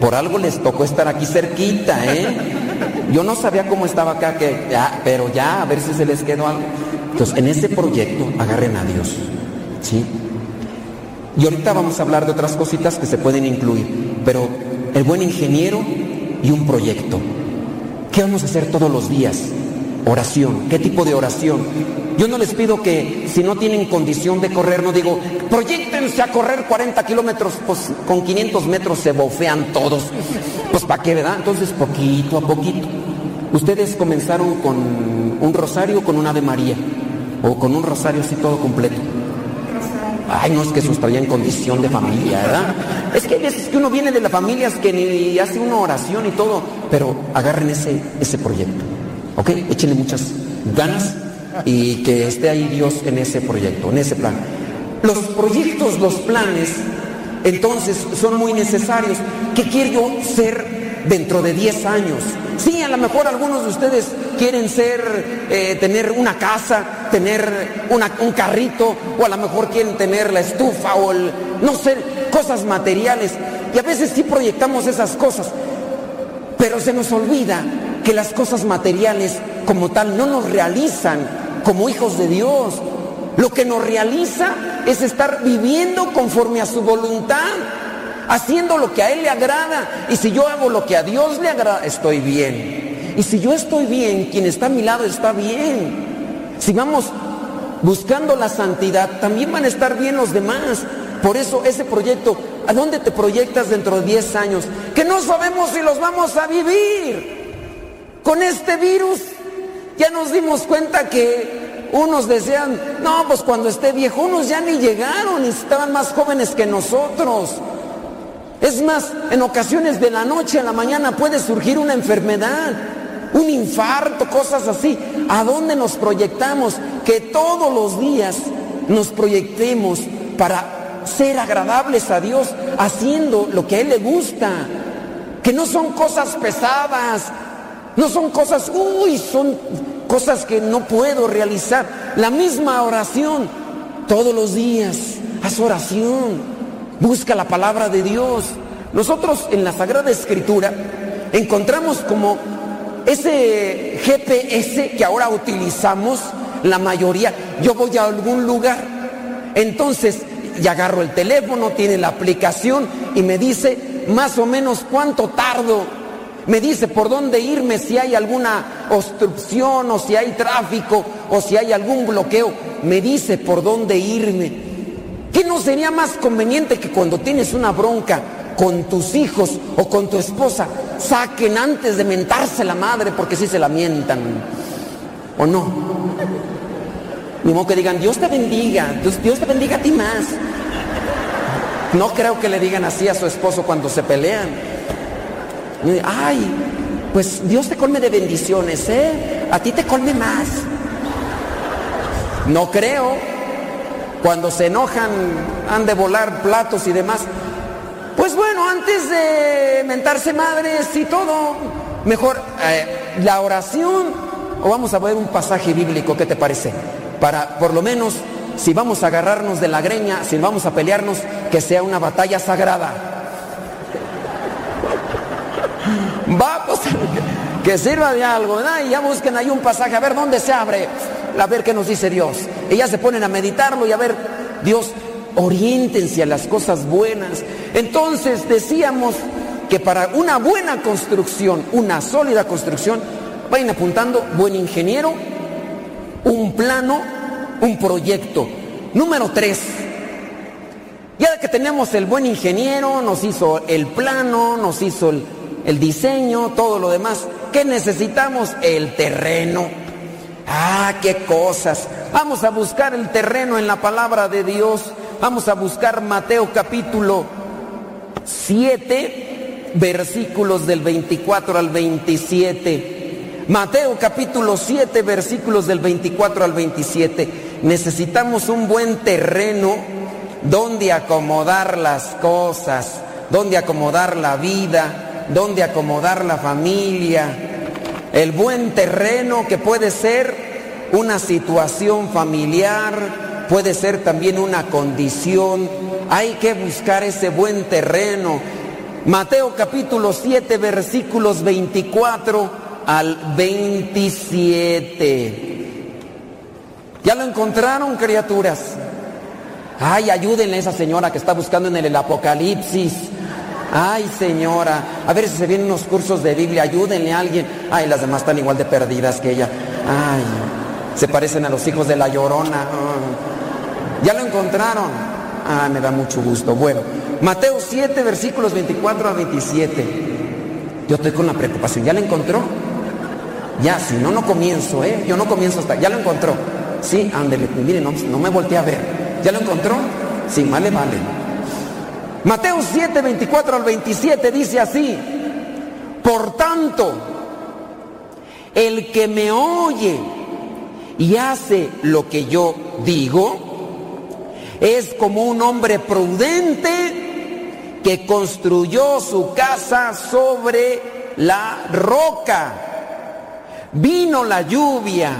por algo les tocó estar aquí cerquita, ¿eh? Yo no sabía cómo estaba acá, que, pero ya, a ver si se les quedó algo. Entonces, en ese proyecto, agarren a Dios, ¿sí? Y ahorita vamos a hablar de otras cositas que se pueden incluir, pero el buen ingeniero y un proyecto. ¿Qué vamos a hacer todos los días? Oración. ¿Qué tipo de oración? Yo no les pido que si no tienen condición de correr, no digo, proyectense a correr 40 kilómetros, pues con 500 metros se bofean todos. Pues para qué, ¿verdad? Entonces poquito a poquito. Ustedes comenzaron con un rosario con un Ave María, o con un rosario así todo completo. Ay, no es que eso estaría en condición de familia, ¿verdad? Es que hay veces que uno viene de las familias que ni hace una oración y todo, pero agarren ese, ese proyecto. ¿Ok? Échenle muchas ganas y que esté ahí Dios en ese proyecto, en ese plan. Los proyectos, los planes, entonces son muy necesarios. ¿Qué quiero yo ser dentro de 10 años? Sí, a lo mejor algunos de ustedes quieren ser, eh, tener una casa, tener un carrito, o a lo mejor quieren tener la estufa o el, no sé, cosas materiales. Y a veces sí proyectamos esas cosas, pero se nos olvida que las cosas materiales como tal no nos realizan como hijos de Dios. Lo que nos realiza es estar viviendo conforme a su voluntad, haciendo lo que a Él le agrada. Y si yo hago lo que a Dios le agrada, estoy bien. Y si yo estoy bien, quien está a mi lado está bien. Si vamos buscando la santidad, también van a estar bien los demás. Por eso ese proyecto, ¿a dónde te proyectas dentro de 10 años? Que no sabemos si los vamos a vivir. Con este virus ya nos dimos cuenta que unos desean, no, pues cuando esté viejo, unos ya ni llegaron y estaban más jóvenes que nosotros. Es más, en ocasiones de la noche a la mañana puede surgir una enfermedad, un infarto, cosas así. ¿A dónde nos proyectamos? Que todos los días nos proyectemos para ser agradables a Dios, haciendo lo que a Él le gusta que no son cosas pesadas, no son cosas, uy, son cosas que no puedo realizar. La misma oración, todos los días, haz oración, busca la palabra de Dios. Nosotros en la Sagrada Escritura encontramos como ese GPS que ahora utilizamos la mayoría. Yo voy a algún lugar, entonces y agarro el teléfono, tiene la aplicación y me dice más o menos cuánto tardo. Me dice por dónde irme, si hay alguna obstrucción o si hay tráfico o si hay algún bloqueo. Me dice por dónde irme. ¿Qué no sería más conveniente que cuando tienes una bronca con tus hijos o con tu esposa, saquen antes de mentarse la madre porque si se la mientan? ¿O no? Ni modo que digan, Dios te bendiga, Dios, Dios te bendiga a ti más. No creo que le digan así a su esposo cuando se pelean. Ay, pues Dios te colme de bendiciones, ¿eh? A ti te colme más. No creo. Cuando se enojan, han de volar platos y demás. Pues bueno, antes de mentarse madres y todo, mejor eh, la oración, o vamos a ver un pasaje bíblico, ¿qué te parece? Para por lo menos si vamos a agarrarnos de la greña, si vamos a pelearnos, que sea una batalla sagrada. Vamos, <laughs> que sirva de algo, ¿verdad? Y ya busquen ahí un pasaje, a ver dónde se abre, a ver qué nos dice Dios. Y se ponen a meditarlo y a ver, Dios, oriéntense a las cosas buenas. Entonces decíamos que para una buena construcción, una sólida construcción, vayan apuntando buen ingeniero, un plano, un proyecto. Número tres, ya que tenemos el buen ingeniero, nos hizo el plano, nos hizo el, el diseño, todo lo demás, ¿qué necesitamos? El terreno. Ah, qué cosas. Vamos a buscar el terreno en la palabra de Dios. Vamos a buscar Mateo capítulo 7, versículos del 24 al 27. Mateo capítulo 7, versículos del 24 al 27. Necesitamos un buen terreno donde acomodar las cosas, donde acomodar la vida, donde acomodar la familia. El buen terreno que puede ser una situación familiar, puede ser también una condición. Hay que buscar ese buen terreno. Mateo capítulo 7 versículos 24 al 27. ¿Ya lo encontraron, criaturas? Ay, ayúdenle a esa señora que está buscando en el Apocalipsis. Ay, señora, a ver si se vienen unos cursos de Biblia, ayúdenle a alguien. Ay, las demás están igual de perdidas que ella. Ay, se parecen a los hijos de la llorona. ¿Ya lo encontraron? Ah, me da mucho gusto. Bueno, Mateo 7, versículos 24 a 27. Yo estoy con la preocupación. ¿Ya lo encontró? Ya, si no, no comienzo, ¿eh? Yo no comienzo hasta. ¿Ya lo encontró? Sí, ándele. Mire, no, no me volteé a ver. ¿Ya lo encontró? Sí, vale, vale. Mateo 7, 24 al 27 dice así, por tanto, el que me oye y hace lo que yo digo, es como un hombre prudente que construyó su casa sobre la roca. Vino la lluvia,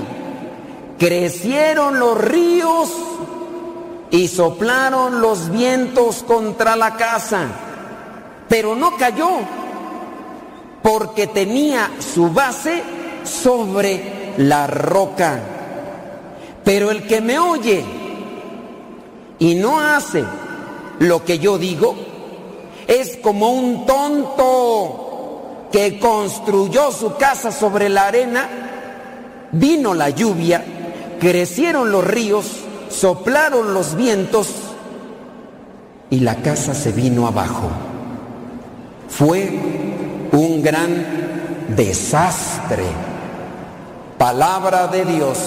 crecieron los ríos y soplaron los vientos contra la casa, pero no cayó, porque tenía su base sobre la roca. Pero el que me oye y no hace lo que yo digo, es como un tonto que construyó su casa sobre la arena, vino la lluvia, crecieron los ríos, soplaron los vientos y la casa se vino abajo. Fue un gran desastre. Palabra de Dios.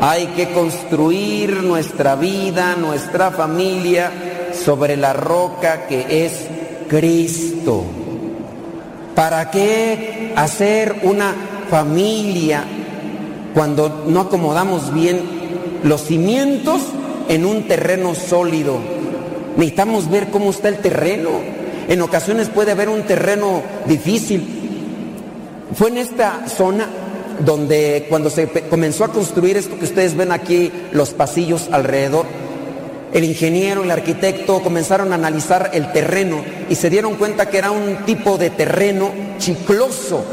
Hay que construir nuestra vida, nuestra familia sobre la roca que es Cristo. ¿Para qué hacer una familia cuando no acomodamos bien los cimientos en un terreno sólido. Necesitamos ver cómo está el terreno. en ocasiones puede haber un terreno difícil. Fue en esta zona donde cuando se comenzó a construir esto que ustedes ven aquí, los pasillos alrededor, el ingeniero, el arquitecto comenzaron a analizar el terreno y se dieron cuenta que era un tipo de terreno chicloso,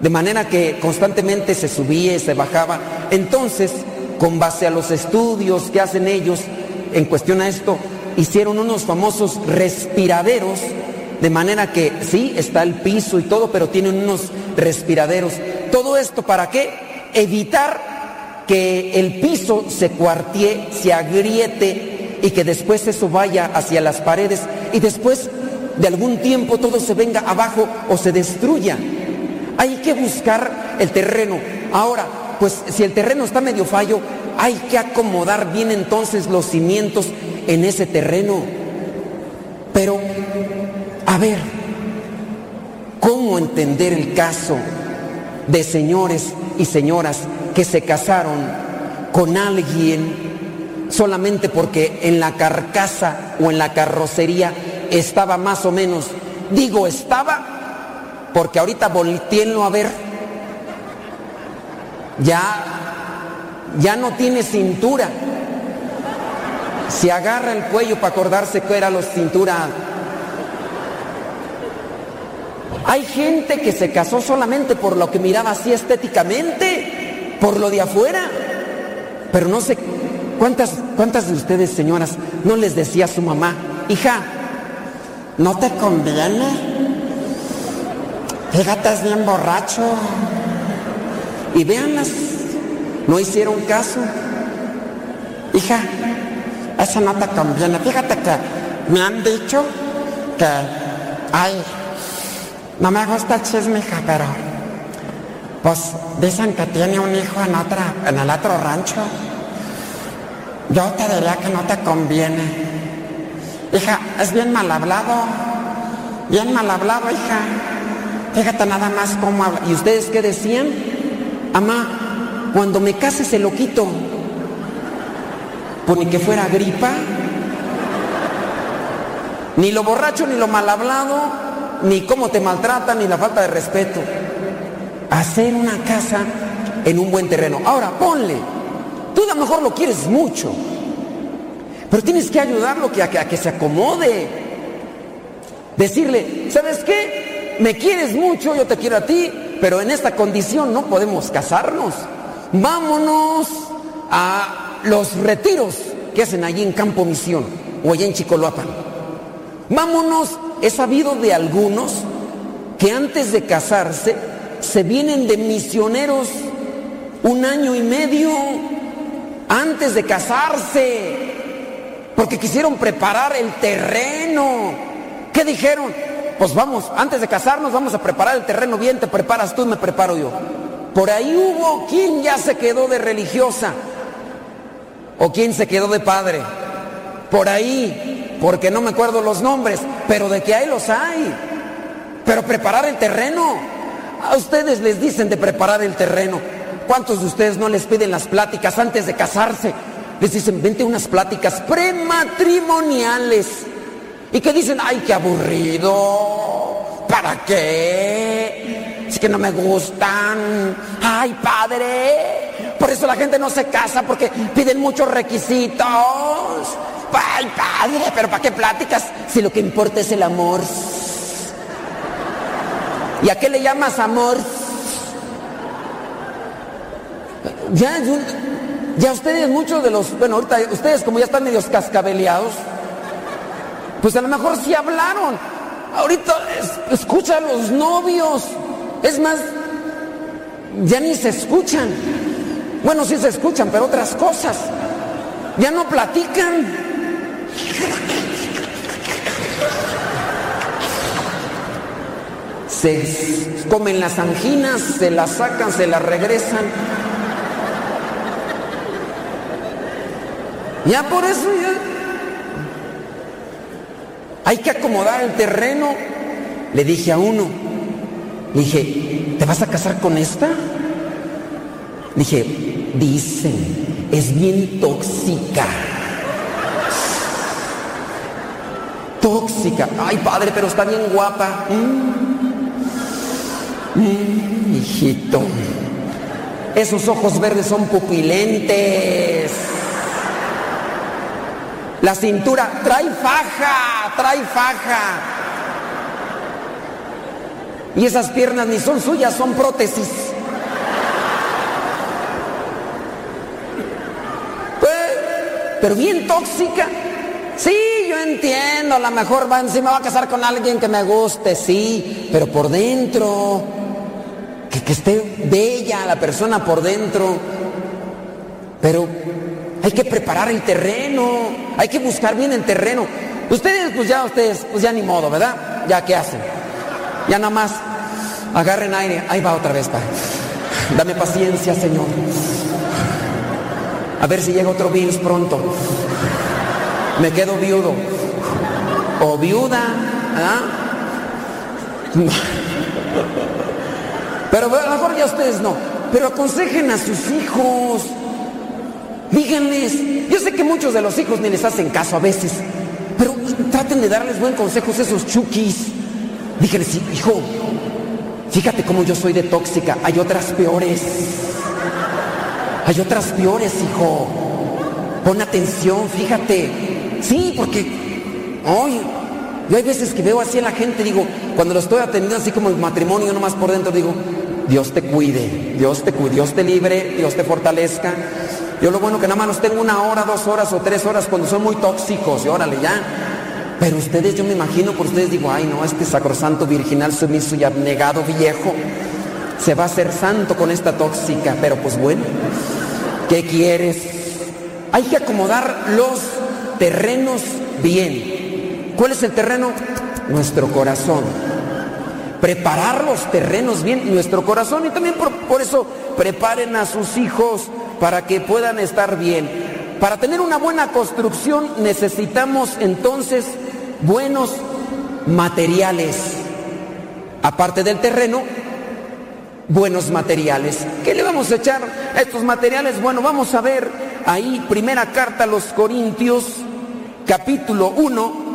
de manera que constantemente se subía y se bajaba. Entonces, con base a los estudios que hacen ellos en cuestión a esto, hicieron unos famosos respiraderos, de manera que sí, está el piso y todo, pero tienen unos respiraderos. ¿Todo esto para qué? Evitar que el piso se cuartie, se agriete y que después eso vaya hacia las paredes y después de algún tiempo todo se venga abajo o se destruya. Hay que buscar el terreno. Ahora, pues si el terreno está medio fallo, hay que acomodar bien entonces los cimientos en ese terreno. Pero, a ver, ¿cómo entender el caso de señores y señoras que se casaron con alguien solamente porque en la carcasa o en la carrocería estaba más o menos, digo estaba, porque ahorita volteenlo a ver. Ya, ya no tiene cintura. Se agarra el cuello para acordarse que era la cintura. Hay gente que se casó solamente por lo que miraba así estéticamente, por lo de afuera. Pero no sé cuántas, cuántas de ustedes, señoras, no les decía a su mamá, hija, no te conviene Fíjate, es bien borracho. Y véanlas, no hicieron caso. Hija, esa no te conviene. Fíjate que me han dicho que, ay, no me gusta el chisme, hija, pero pues dicen que tiene un hijo en, otra, en el otro rancho. Yo te diría que no te conviene. Hija, es bien mal hablado. Bien mal hablado, hija. Fíjate nada más cómo. ¿Y ustedes qué decían? Amá, cuando me case se lo quito. Pues ni que fuera gripa. Ni lo borracho, ni lo mal hablado, ni cómo te maltratan, ni la falta de respeto. Hacer una casa en un buen terreno. Ahora, ponle. Tú a lo mejor lo quieres mucho. Pero tienes que ayudarlo que, a que se acomode. Decirle, ¿sabes qué? me quieres mucho, yo te quiero a ti, pero en esta condición no podemos casarnos. Vámonos a los retiros que hacen allí en Campo Misión o allá en Chicoloapan. Vámonos, he sabido de algunos que antes de casarse se vienen de misioneros un año y medio antes de casarse, porque quisieron preparar el terreno. ¿Qué dijeron? Pues vamos, antes de casarnos vamos a preparar el terreno bien, te preparas tú y me preparo yo. Por ahí hubo quien ya se quedó de religiosa o quien se quedó de padre. Por ahí, porque no me acuerdo los nombres, pero de que hay los hay. Pero preparar el terreno, a ustedes les dicen de preparar el terreno. ¿Cuántos de ustedes no les piden las pláticas antes de casarse? Les dicen, vente unas pláticas prematrimoniales. Y que dicen, ay, qué aburrido. ¿Para qué? Es que no me gustan. Ay, padre. Por eso la gente no se casa porque piden muchos requisitos. Ay, padre, pero ¿para qué pláticas si lo que importa es el amor? ¿Y a qué le llamas amor? Ya, ya ustedes, muchos de los, bueno, ahorita ustedes como ya están medios cascabeleados, pues a lo mejor sí hablaron. Ahorita escucha a los novios. Es más, ya ni se escuchan. Bueno, sí se escuchan, pero otras cosas. Ya no platican. Se comen las anginas, se las sacan, se las regresan. Ya por eso ya hay que acomodar el terreno. Le dije a uno, dije, ¿te vas a casar con esta? Dije, dicen, es bien tóxica. Tóxica. Ay, padre, pero está bien guapa. Mm. Mm, hijito. Esos ojos verdes son pupilentes. La cintura trae faja, trae faja. Y esas piernas ni son suyas, son prótesis. Pues, pero bien tóxica. Sí, yo entiendo, a lo mejor va, si me va a casar con alguien que me guste, sí, pero por dentro, que, que esté bella la persona por dentro. Pero hay que preparar el terreno, hay que buscar bien el terreno. Ustedes, pues ya, ustedes, pues ya ni modo, ¿verdad? Ya, ¿qué hacen? Ya nada más agarren aire. Ahí va otra vez, Padre. Dame paciencia, Señor. A ver si llega otro virus pronto. Me quedo viudo. O viuda. ¿ah? Pero a lo mejor ya ustedes no. Pero aconsejen a sus hijos. Díganles. Yo sé que muchos de los hijos ni les hacen caso a veces. Pero traten de darles buen consejos a esos chukis. Díganles, hijo, fíjate cómo yo soy de tóxica. Hay otras peores. Hay otras peores, hijo. Pon atención, fíjate. Sí, porque hoy yo hay veces que veo así a la gente, digo, cuando lo estoy atendiendo así como el matrimonio, nomás por dentro, digo, Dios te cuide, Dios te cuide, Dios te libre, Dios te fortalezca. Yo lo bueno que nada más los tengo una hora, dos horas o tres horas cuando son muy tóxicos, y órale ya. Pero ustedes, yo me imagino por ustedes, digo, ay no, este sacrosanto, virginal, sumiso y abnegado viejo, se va a hacer santo con esta tóxica, pero pues bueno, ¿qué quieres? Hay que acomodar los terrenos bien. ¿Cuál es el terreno? Nuestro corazón. Preparar los terrenos bien, nuestro corazón. Y también por, por eso preparen a sus hijos para que puedan estar bien. Para tener una buena construcción necesitamos entonces buenos materiales. Aparte del terreno, buenos materiales. ¿Qué le vamos a echar a estos materiales? Bueno, vamos a ver ahí primera carta a los Corintios, capítulo 1.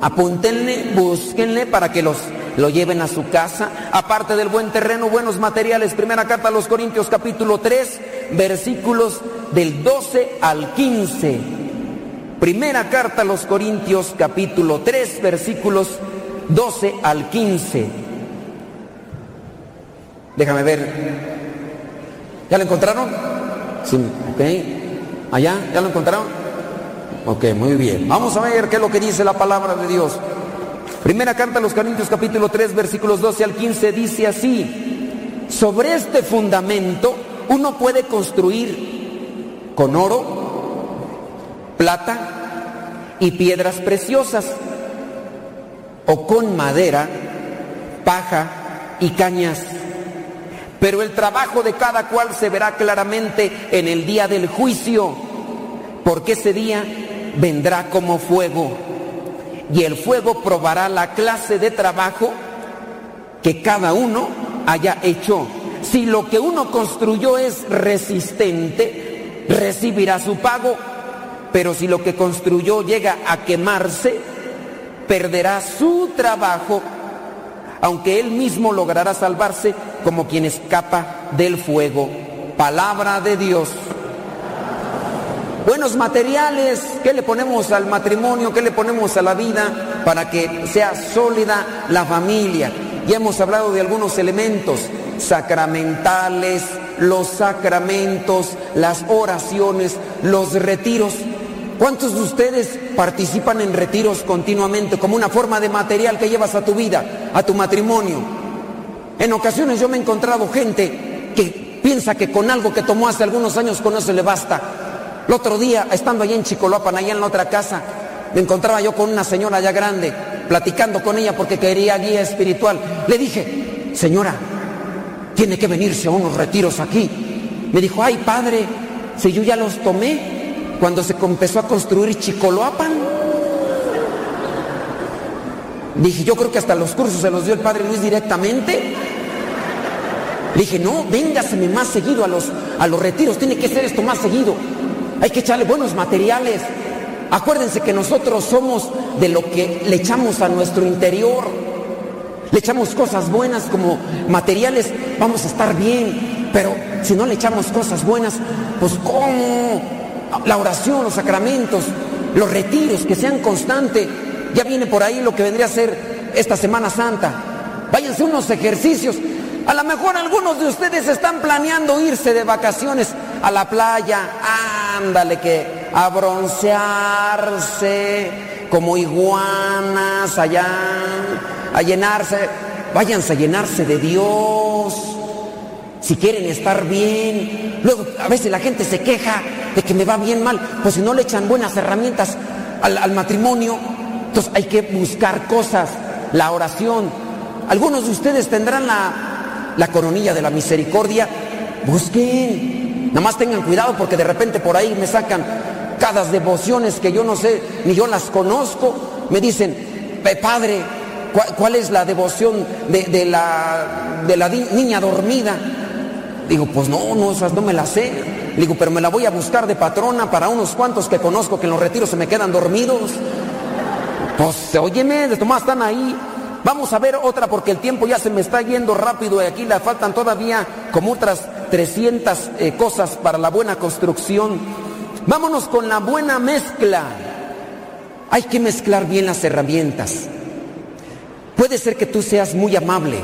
Apúntenle, búsquenle para que los lo lleven a su casa. Aparte del buen terreno, buenos materiales. Primera carta a los Corintios, capítulo 3, versículos del 12 al 15. Primera carta a los Corintios, capítulo 3, versículos 12 al 15. Déjame ver. ¿Ya lo encontraron? Sí, ok. ¿Allá? ¿Ya lo encontraron? Ok, muy bien. Vamos a ver qué es lo que dice la palabra de Dios. Primera carta a los Corintios capítulo 3 versículos 12 al 15 dice así, sobre este fundamento uno puede construir con oro, plata y piedras preciosas, o con madera, paja y cañas. Pero el trabajo de cada cual se verá claramente en el día del juicio, porque ese día vendrá como fuego y el fuego probará la clase de trabajo que cada uno haya hecho. Si lo que uno construyó es resistente, recibirá su pago, pero si lo que construyó llega a quemarse, perderá su trabajo, aunque él mismo logrará salvarse como quien escapa del fuego. Palabra de Dios. Buenos materiales, ¿qué le ponemos al matrimonio? ¿Qué le ponemos a la vida para que sea sólida la familia? Ya hemos hablado de algunos elementos sacramentales, los sacramentos, las oraciones, los retiros. ¿Cuántos de ustedes participan en retiros continuamente como una forma de material que llevas a tu vida, a tu matrimonio? En ocasiones yo me he encontrado gente que piensa que con algo que tomó hace algunos años con eso le basta. El otro día, estando allá en Chicoloapan, allá en la otra casa, me encontraba yo con una señora ya grande, platicando con ella porque quería guía espiritual. Le dije, señora, tiene que venirse a unos retiros aquí. Me dijo, ay padre, si yo ya los tomé cuando se empezó a construir Chicoloapan. Dije, yo creo que hasta los cursos se los dio el padre Luis directamente. Dije, no, véngaseme más seguido a los, a los retiros, tiene que ser esto más seguido. Hay que echarle buenos materiales. Acuérdense que nosotros somos de lo que le echamos a nuestro interior. Le echamos cosas buenas como materiales, vamos a estar bien. Pero si no le echamos cosas buenas, pues ¿cómo? La oración, los sacramentos, los retiros, que sean constantes. Ya viene por ahí lo que vendría a ser esta Semana Santa. Váyanse unos ejercicios. A lo mejor algunos de ustedes están planeando irse de vacaciones a la playa. Ándale, que a broncearse como iguanas allá, a llenarse. Váyanse a llenarse de Dios. Si quieren estar bien. Luego a veces la gente se queja de que me va bien mal. Pues si no le echan buenas herramientas al, matrimonio, entonces hay que buscar cosas. La oración. Algunos de ustedes tendrán la, la coronilla de la misericordia. Busquen. Nada más tengan cuidado porque de repente por ahí me sacan cada devociones que yo no sé, ni yo las conozco. Me dicen, padre, ¿cuál, es la devoción de, de, la, de la niña dormida? Digo, pues no, no, esas no me las sé. Digo, pero me la voy a buscar de patrona para unos cuantos que conozco que en los retiros se me quedan dormidos. Pues, óyeme, de Tomás están ahí. Vamos a ver otra porque el tiempo ya se me está yendo rápido y aquí le faltan todavía como otras 300 eh, cosas para la buena construcción. Vámonos con la buena mezcla. Hay que mezclar bien las herramientas. Puede ser que tú seas muy amable,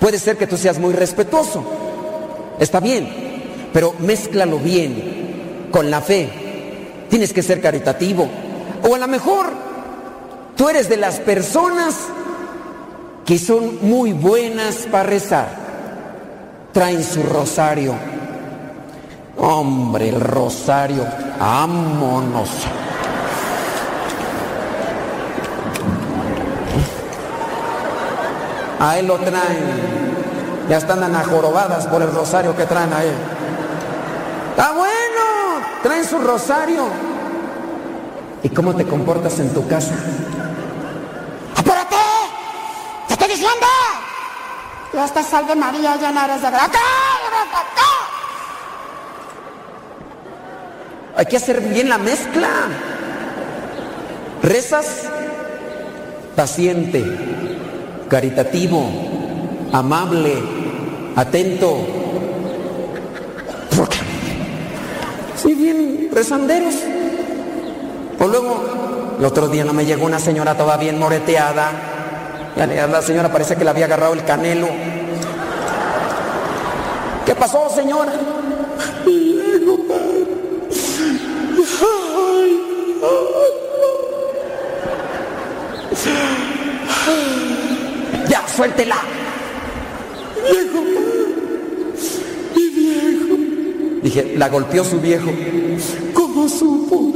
puede ser que tú seas muy respetuoso, está bien, pero mézclalo bien con la fe. Tienes que ser caritativo. O a lo mejor tú eres de las personas que son muy buenas para rezar. Traen su rosario. Hombre, el rosario, vámonos. A él lo traen. Ya están anajorobadas por el rosario que traen a él. Está bueno, traen su rosario. ¿Y cómo te comportas en tu casa? ¡Apúrate! ¡Te estoy diciendo! Dios te salve María, llena eres de gracia. Hay que hacer bien la mezcla. Rezas paciente, caritativo, amable, atento. Sí, bien rezanderos. O luego, el otro día no me llegó una señora toda bien moreteada. La señora parece que le había agarrado el canelo. ¿Qué pasó, señora? Ya, suéltela. Viejo, mi viejo. Dije, la golpeó su viejo. ¿Cómo supo?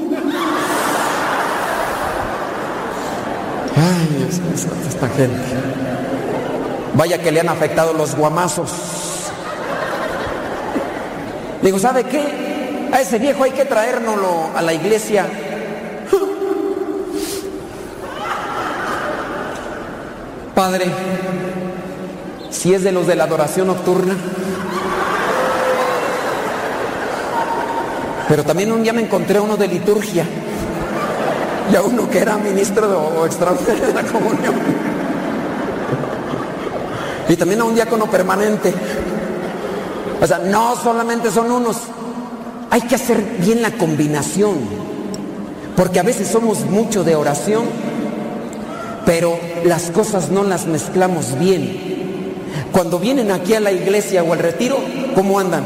Ay, Dios esta gente. Vaya que le han afectado los guamazos. Digo, ¿sabe qué? A ese viejo hay que traérnoslo a la iglesia. Padre, si es de los de la adoración nocturna. Pero también un día me encontré uno de liturgia y a uno que era ministro de, o extranjero de la comunión. Y también a un diácono permanente. O sea, no solamente son unos. Hay que hacer bien la combinación. Porque a veces somos mucho de oración, pero las cosas no las mezclamos bien. Cuando vienen aquí a la iglesia o al retiro, ¿cómo andan?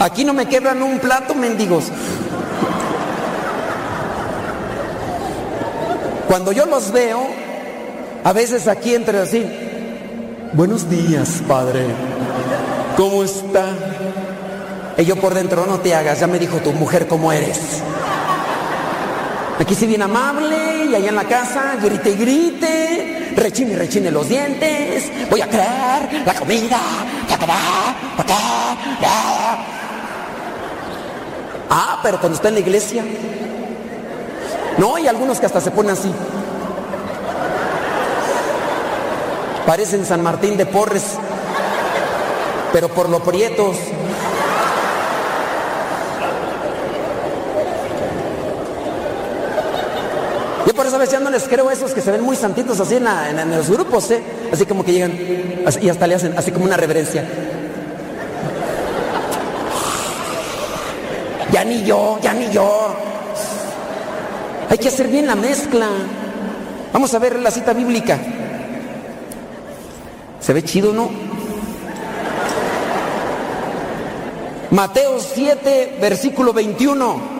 Aquí no me quebran un plato, mendigos. Cuando yo los veo, a veces aquí entre así, buenos días, padre, ¿cómo está? Y yo por dentro, no te hagas, ya me dijo tu mujer cómo eres. Aquí sí bien amable y allá en la casa grite y grite, rechine y rechine los dientes, voy a creer la comida, Ah, pero cuando está en la iglesia, no, hay algunos que hasta se ponen así. Parecen San Martín de Porres, pero por lo prietos. Por eso a veces ya no les creo a esos que se ven muy santitos así en, en- los grupos, ¿eh? Así como que llegan y hasta le hacen así como una reverencia. Ya ni yo, ya ni yo. Hay que hacer bien la mezcla. Vamos a ver la cita bíblica. ¿Se ve chido, no? Mateo 7, versículo 21.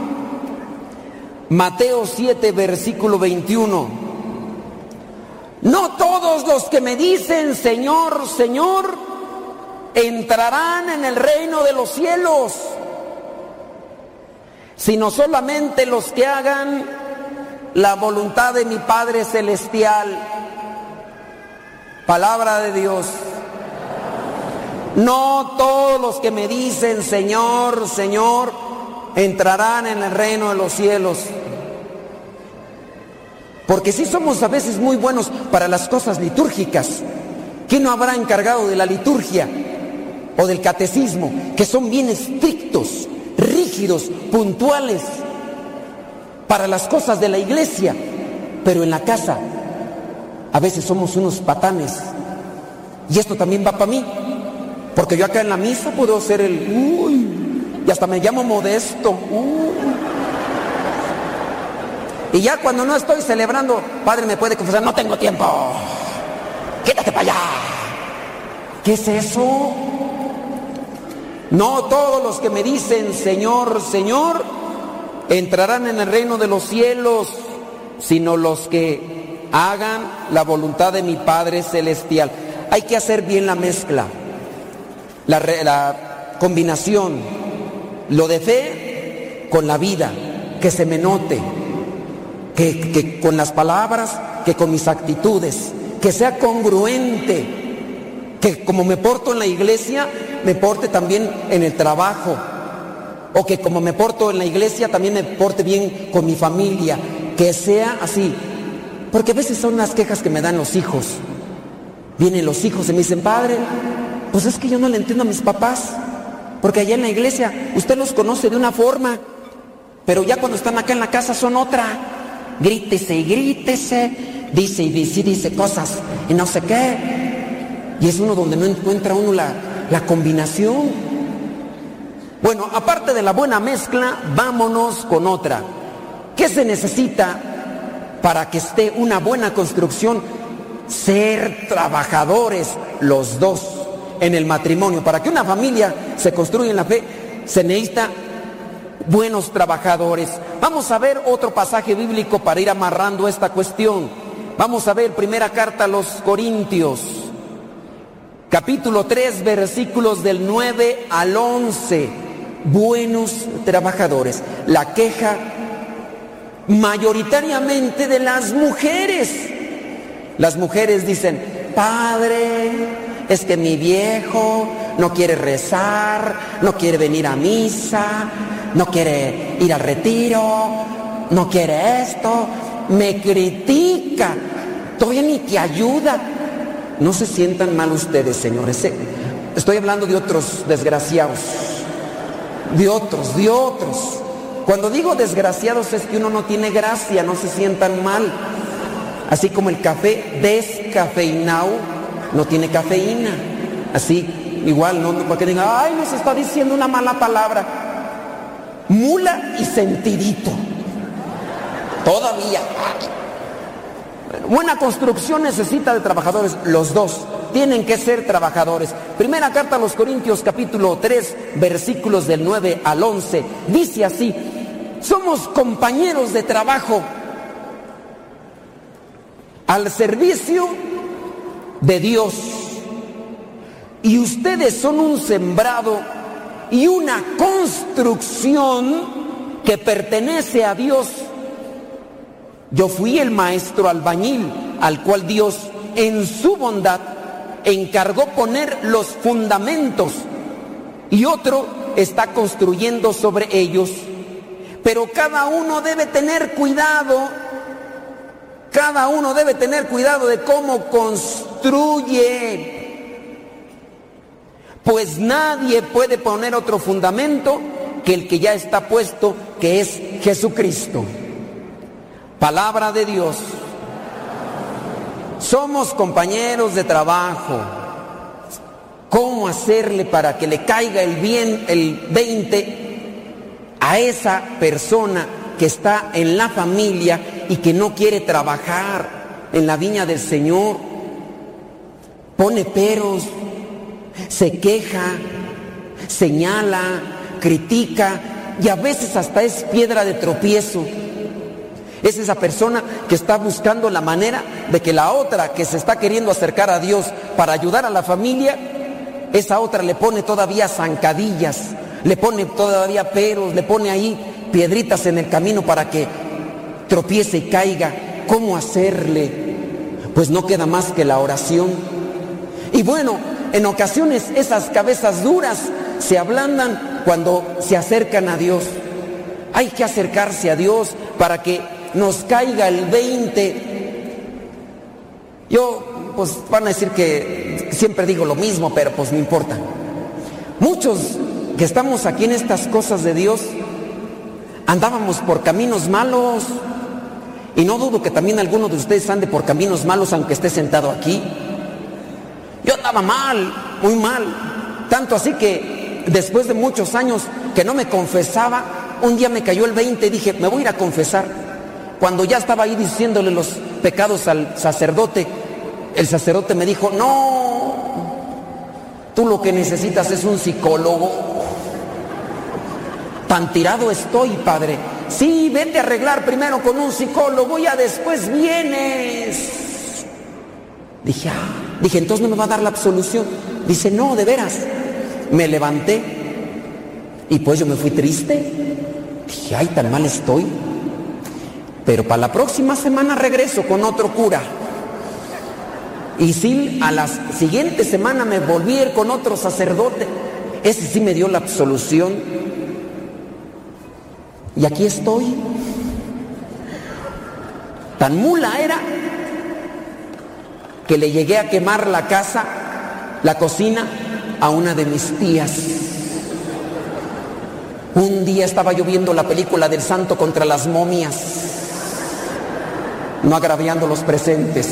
Mateo 7, versículo 21. No todos los que me dicen Señor, Señor, entrarán en el reino de los cielos, sino solamente los que hagan la voluntad de mi Padre Celestial. Palabra de Dios. No todos los que me dicen Señor, Señor, entrarán en el reino de los cielos. Porque si somos a veces muy buenos para las cosas litúrgicas, ¿quién no habrá encargado de la liturgia o del catecismo? Que son bien estrictos, rígidos, puntuales para las cosas de la iglesia, pero en la casa a veces somos unos patanes. Y esto también va para mí, porque yo acá en la misa puedo ser el, uy, y hasta me llamo modesto. uy. Y ya cuando no estoy celebrando, Padre me puede confesar, no tengo tiempo. Quítate para allá. ¿Qué es eso? No todos los que me dicen Señor, Señor, entrarán en el reino de los cielos, sino los que hagan la voluntad de mi Padre Celestial. Hay que hacer bien la mezcla, la, la combinación, lo de fe con la vida, que se me note, que, con las palabras, que con mis actitudes, que sea congruente, que como me porto en la iglesia, me porte también en el trabajo, o que como me porto en la iglesia, también me porte bien con mi familia, que sea así. Porque a veces son las quejas que me dan los hijos. Vienen los hijos y me dicen, padre, pues es que yo no le entiendo a mis papás, porque allá en la iglesia usted los conoce de una forma, pero ya cuando están acá en la casa son otra. Grítese y grítese, dice y dice, y dice cosas y no sé qué. Y es uno donde no encuentra uno la, la combinación. Bueno, aparte de la buena mezcla, vámonos con otra. ¿Qué se necesita para que esté una buena construcción? Ser trabajadores los dos en el matrimonio. Para que una familia se construya en la fe, se necesita buenos trabajadores. Vamos a ver otro pasaje bíblico para ir amarrando esta cuestión. Vamos a ver primera carta a los Corintios, capítulo 3, versículos del 9 al 11. Buenos trabajadores. La queja mayoritariamente de las mujeres. Las mujeres dicen, padre, es que mi viejo no quiere rezar, no quiere venir a misa, no quiere ir al retiro, no quiere esto, me critica, todavía ni te ayuda. No se sientan mal ustedes, señores. eh. Estoy hablando de otros desgraciados, de otros, de otros. Cuando digo desgraciados es que uno no tiene gracia, no se sientan mal. Así como el café descafeinado no tiene cafeína. Así, igual, no, no para que digan, ay, nos está diciendo una mala palabra. Mula y sentidito. Todavía. Buena construcción necesita de trabajadores, los dos. Tienen que ser trabajadores. Primera carta a los Corintios capítulo 3, versículos del 9 al 11. Dice así, somos compañeros de trabajo al servicio de Dios. Y ustedes son un sembrado y una construcción que pertenece a Dios. Yo fui el maestro albañil al cual Dios en su bondad encargó poner los fundamentos y otro está construyendo sobre ellos. Pero cada uno debe tener cuidado, cada uno debe tener cuidado de cómo construye. Pues nadie puede poner otro fundamento que el que ya está puesto, que es Jesucristo. Palabra de Dios. Somos compañeros de trabajo. ¿Cómo hacerle para que le caiga el bien, el 20 a esa persona que está en la familia y que no quiere trabajar en la viña del Señor? Pone peros, se queja, señala, critica y a veces hasta es piedra de tropiezo. Es esa persona que está buscando la manera de que la otra que se está queriendo acercar a Dios para ayudar a la familia, esa otra le pone todavía zancadillas, le pone todavía peros, le pone ahí piedritas en el camino para que tropiece y caiga. ¿Cómo hacerle? Pues no queda más que la oración. Y bueno, en ocasiones esas cabezas duras se ablandan cuando se acercan a Dios. Hay que acercarse a Dios para que nos caiga el 20. Yo, pues van a decir que siempre digo lo mismo, pero pues no importa. Muchos que estamos aquí en estas cosas de Dios, andábamos por caminos malos. Y no dudo que también alguno de ustedes ande por caminos malos aunque esté sentado aquí. Andaba mal, muy mal. Tanto así que después de muchos años que no me confesaba, un día me cayó el 20 y dije, me voy a ir a confesar. Cuando ya estaba ahí diciéndole los pecados al sacerdote, el sacerdote me dijo, no, tú lo que necesitas es un psicólogo. Tan tirado estoy, padre. Sí, vete a arreglar primero con un psicólogo, ya después vienes. Dije, ah, dije, entonces no me va a dar la absolución. Dice, no, de veras. Me levanté y pues yo me fui triste. Dije, ay, tan mal estoy. Pero para la próxima semana regreso con otro cura. Y sí, a la siguiente semana me volví a ir con otro sacerdote. Ese sí me dio la absolución. Y aquí estoy. Tan mula era que le llegué a quemar la casa, la cocina, a una de mis tías. Un día estaba yo viendo la película del santo contra las momias, no agraviando los presentes.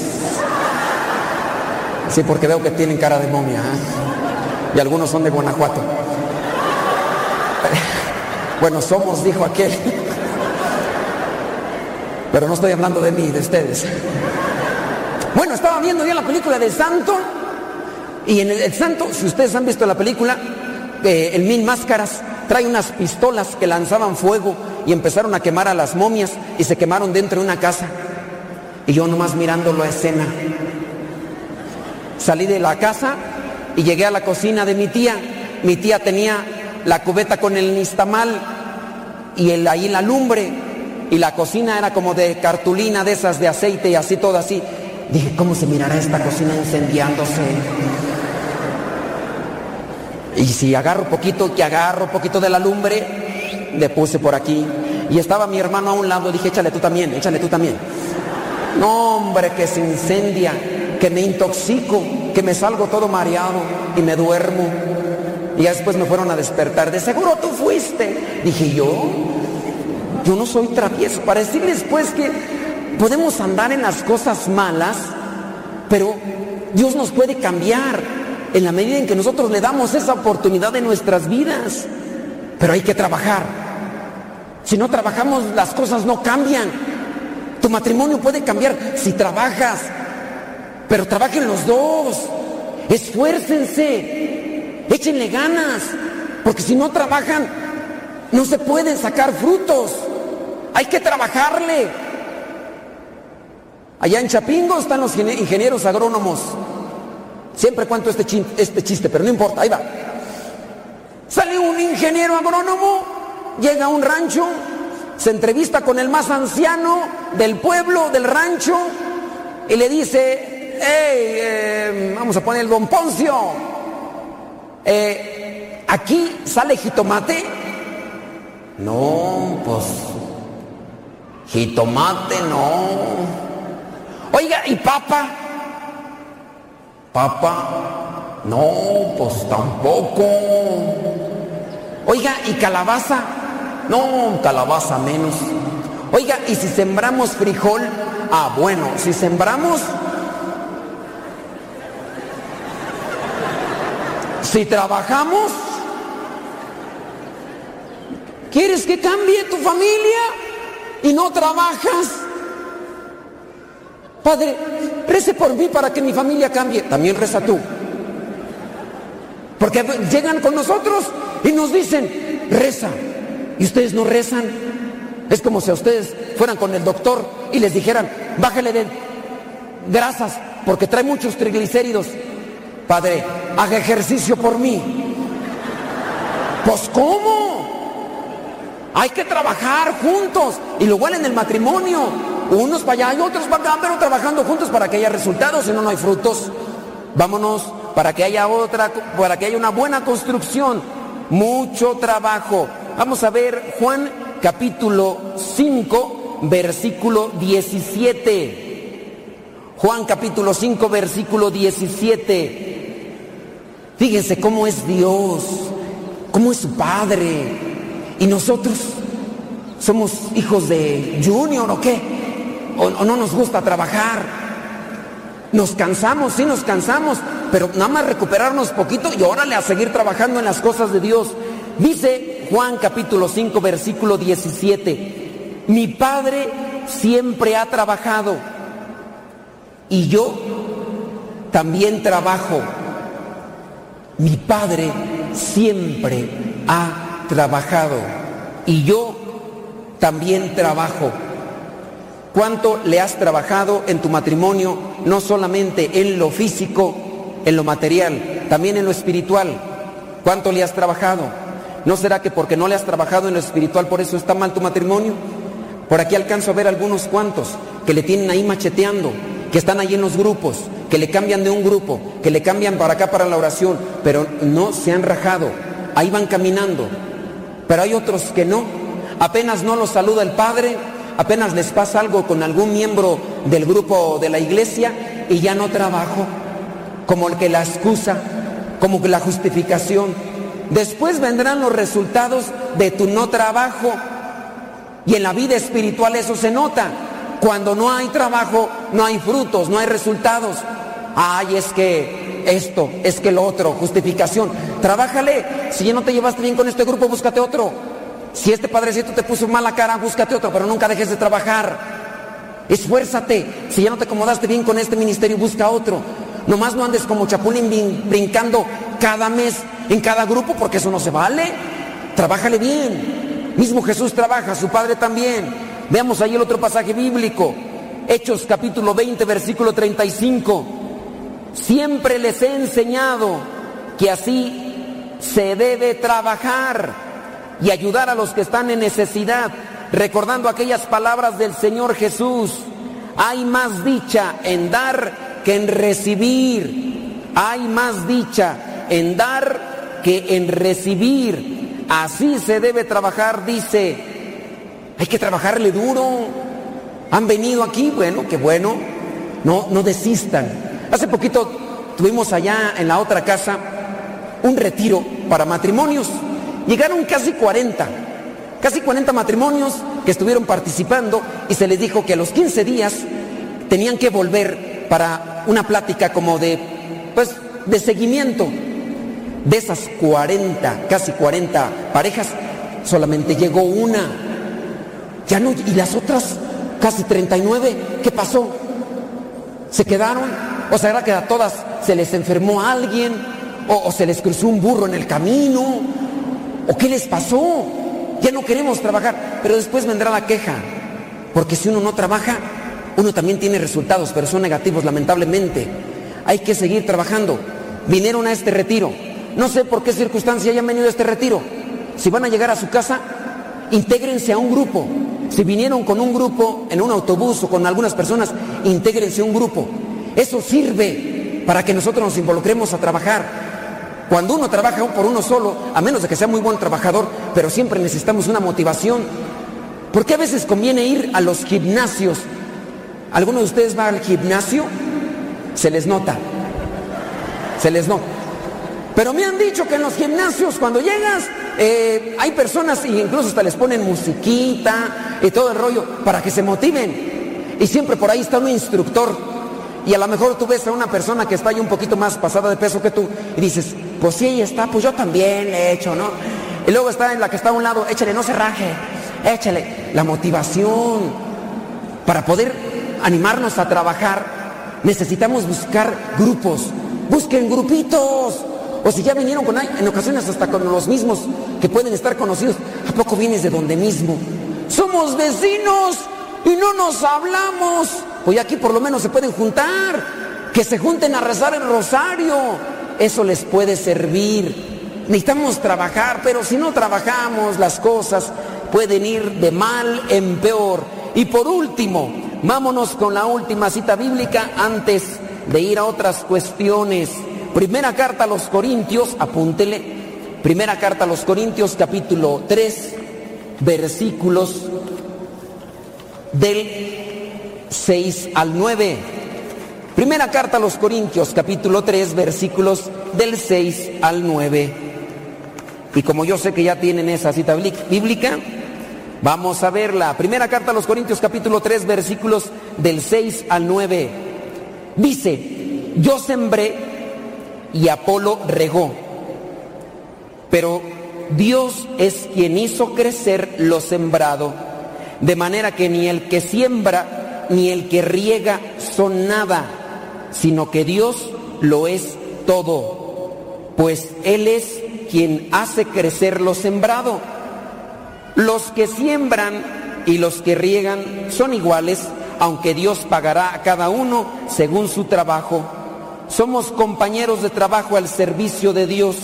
Sí, porque veo que tienen cara de momia. ¿eh? Y algunos son de Guanajuato. <laughs> Bueno, somos, dijo aquel. <laughs> Pero no estoy hablando de mí, de ustedes. Bueno, estaba viendo ya la película del santo. Y en el, santo, si ustedes han visto la película, eh, el Mil Máscaras trae unas pistolas que lanzaban fuego y empezaron a quemar a las momias y se quemaron dentro de una casa. Y yo nomás mirando la escena. Salí de la casa y llegué a la cocina de mi tía. Mi tía tenía la cubeta con el nistamal y el, ahí la lumbre. Y la cocina era como de cartulina de esas de aceite y así todo así. Dije, ¿cómo se mirará esta cocina incendiándose? Y si agarro poquito, que agarro poquito de la lumbre, le puse por aquí. Y estaba mi hermano a un lado, dije, échale tú también, échale tú también. No, hombre, que se incendia, que me intoxico, que me salgo todo mareado y me duermo. Y ya después me fueron a despertar. De seguro tú fuiste. Dije yo, yo no soy travieso. Para decirles pues que podemos andar en las cosas malas, pero Dios nos puede cambiar en la medida en que nosotros le damos esa oportunidad en nuestras vidas. Pero hay que trabajar. Si no trabajamos, las cosas no cambian. Tu matrimonio puede cambiar si trabajas, pero trabajen los dos. Esfuércense, échenle ganas, porque si no trabajan, no se pueden sacar frutos. Hay que trabajarle. Allá en Chapingo están los ingenieros agrónomos. Siempre cuento este, este chiste, pero no importa, ahí va. Sale un ingeniero agrónomo, llega a un rancho, se entrevista con el más anciano del pueblo, del rancho, y le dice, hey, eh, vamos a poner el don Poncio, eh, ¿aquí sale jitomate? No, pues, jitomate no. Oiga, ¿y papa? Papa, no, pues tampoco. Oiga, ¿y calabaza? No, calabaza menos. Oiga, ¿y si sembramos frijol? Ah, bueno, si sembramos... Si trabajamos... ¿Quieres que cambie tu familia y no trabajas? Padre, rece por mí para que mi familia cambie. También reza tú. Porque llegan con nosotros y nos dicen, reza. Y ustedes no rezan. Es como si a ustedes fueran con el doctor y les dijeran, bájale de grasas porque trae muchos triglicéridos. Padre, haga ejercicio por mí. Pues ¿cómo? Hay que trabajar juntos. Y lo igual en el matrimonio. Unos para allá y otros para acá, pero trabajando juntos para que haya resultados, si no, no hay frutos. Vámonos para que haya otra, para que haya una buena construcción. Mucho trabajo. Vamos a ver Juan capítulo 5, versículo 17. Juan capítulo 5, versículo 17. Fíjense cómo es Dios, cómo es su Padre. Y nosotros somos hijos de Junior o qué? O, no nos gusta trabajar. Nos cansamos, sí nos cansamos, pero nada más recuperarnos poquito y órale a seguir trabajando en las cosas de Dios. Dice Juan capítulo 5 versículo 17, mi Padre siempre ha trabajado y yo también trabajo. Mi Padre siempre ha trabajado y yo también trabajo. ¿Cuánto le has trabajado en tu matrimonio, no solamente en lo físico, en lo material, también en lo espiritual? ¿Cuánto le has trabajado? ¿No será que porque no le has trabajado en lo espiritual por eso está mal tu matrimonio? Por aquí alcanzo a ver algunos cuantos que le tienen ahí macheteando, que están ahí en los grupos, que le cambian de un grupo, que le cambian para acá para la oración, pero no se han rajado, ahí van caminando, pero hay otros que no. Apenas no los saluda el Padre, apenas les pasa algo con algún miembro del grupo de la iglesia y ya no trabajo, como el que la excusa, como que la justificación. Después vendrán los resultados de tu no trabajo. Y en la vida espiritual eso se nota. Cuando no hay trabajo, no hay frutos, no hay resultados. Ay, es que esto, es que lo otro, justificación. Trabájale. Si ya no te llevaste bien con este grupo, búscate otro. Si este padrecito te puso mala cara, búscate otro, pero nunca dejes de trabajar. Esfuérzate. Si ya no te acomodaste bien con este ministerio, busca otro. Nomás no andes como chapulín brincando cada mes en cada grupo, porque eso no se vale. Trabájale bien. Mismo Jesús trabaja, su Padre también. Veamos ahí el otro pasaje bíblico. Hechos capítulo 20, versículo 35. Siempre les he enseñado que así se debe trabajar y ayudar a los que están en necesidad, recordando aquellas palabras del Señor Jesús. Hay más dicha en dar que en recibir. Hay más dicha en dar que en recibir. Así se debe trabajar, dice. Hay que trabajarle duro. Han venido aquí, bueno, qué bueno. No, no desistan. Hace poquito tuvimos allá en la otra casa un retiro para matrimonios. Llegaron casi 40, casi 40 matrimonios que estuvieron participando y se les dijo que a los 15 días tenían que volver para una plática como de, pues, de seguimiento. De esas 40, casi 40 parejas, solamente llegó una. Ya no, y las otras casi 39, ¿qué pasó? ¿Se quedaron? ¿O será que a todas se les enfermó alguien? ¿O, se les cruzó un burro en el camino? ¿O qué les pasó? Ya no queremos trabajar, pero después vendrá la queja. Porque si uno no trabaja, uno también tiene resultados, pero son negativos, lamentablemente. Hay que seguir trabajando. Vinieron a este retiro. No sé por qué circunstancia hayan venido a este retiro. Si van a llegar a su casa, intégrense a un grupo. Si vinieron con un grupo en un autobús o con algunas personas, intégrense a un grupo. Eso sirve para que nosotros nos involucremos a trabajar. Cuando uno trabaja por uno solo, a menos de que sea muy buen trabajador, pero siempre necesitamos una motivación. Porque a veces conviene ir a los gimnasios. ¿Alguno de ustedes va al gimnasio? Se les nota. Se les nota. Pero me han dicho que en los gimnasios cuando llegas eh, hay personas y incluso hasta les ponen musiquita y todo el rollo para que se motiven. Y siempre por ahí está un instructor. Y a lo mejor tú ves a una persona que está ahí un poquito más pasada de peso que tú y dices, pues sí, ahí está, pues yo también le he hecho, ¿no? Y luego está en la que está a un lado, échale, no se raje, échale. La motivación para poder animarnos a trabajar, necesitamos buscar grupos. Busquen grupitos. O si ya vinieron con en ocasiones hasta con los mismos que pueden estar conocidos, ¿a poco vienes de donde mismo? Somos vecinos y no nos hablamos. Pues aquí por lo menos se pueden juntar. Que se junten a rezar el rosario. Eso les puede servir. Necesitamos trabajar, pero si no trabajamos las cosas pueden ir de mal en peor. Y por último, vámonos con la última cita bíblica antes de ir a otras cuestiones. Primera carta a los Corintios, apúntele. Primera carta a los Corintios, capítulo 3, versículos del 6 al 9. Primera carta a los Corintios, capítulo 3, versículos del 6 al 9. Y como yo sé que ya tienen esa cita bíblica, vamos a verla. Primera carta a los Corintios, capítulo 3, versículos del 6 al 9. Dice, yo sembré y Apolo regó. Pero Dios es quien hizo crecer lo sembrado, de manera que ni el que siembra ni el que riega son nada, sino que Dios lo es todo, pues Él es quien hace crecer lo sembrado. Los que siembran y los que riegan son iguales, aunque Dios pagará a cada uno según su trabajo. Somos compañeros de trabajo al servicio de Dios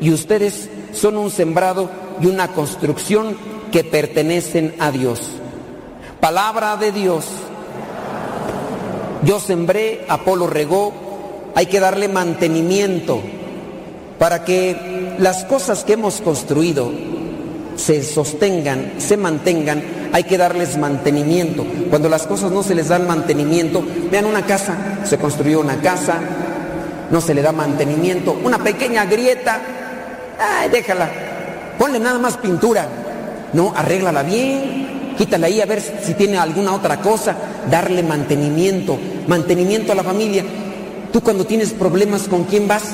y ustedes son un sembrado y una construcción que pertenecen a Dios. Palabra de Dios. Yo sembré, Apolo regó, hay que darle mantenimiento para que las cosas que hemos construido se sostengan, se mantengan, hay que darles mantenimiento. Cuando las cosas no se les dan mantenimiento, vean una casa, se construyó una casa, no se le da mantenimiento, una pequeña grieta, ay, déjala, ponle nada más pintura, no, arréglala bien, quítala ahí a ver si tiene alguna otra cosa, darle mantenimiento, mantenimiento a la familia. Tú cuando tienes problemas, ¿con quién vas?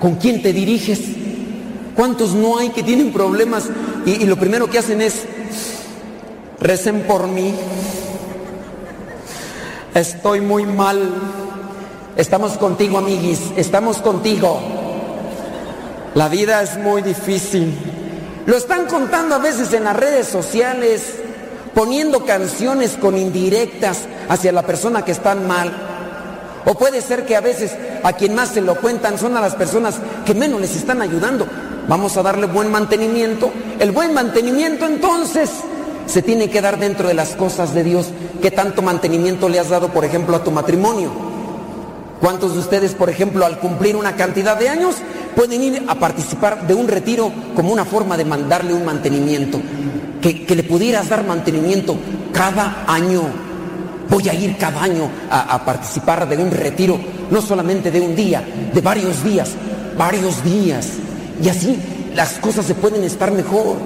¿Con quién te diriges? ¿Cuántos no hay que tienen problemas y, lo primero que hacen es, recen por mí, estoy muy mal, estamos contigo amiguis, estamos contigo, la vida es muy difícil. Lo están contando a veces en las redes sociales, poniendo canciones con indirectas hacia la persona que están mal. O puede ser que a veces a quien más se lo cuentan son a las personas que menos les están ayudando. Vamos a darle buen mantenimiento. El buen mantenimiento entonces se tiene que dar dentro de las cosas de Dios. ¿Qué tanto mantenimiento le has dado, por ejemplo, a tu matrimonio? ¿Cuántos de ustedes, por ejemplo, al cumplir una cantidad de años, pueden ir a participar de un retiro como una forma de mandarle un mantenimiento? Que, le pudieras dar mantenimiento cada año. Voy a ir cada año a, a participar de un retiro, no solamente de un día, de varios días, varios días y así las cosas se pueden estar mejor.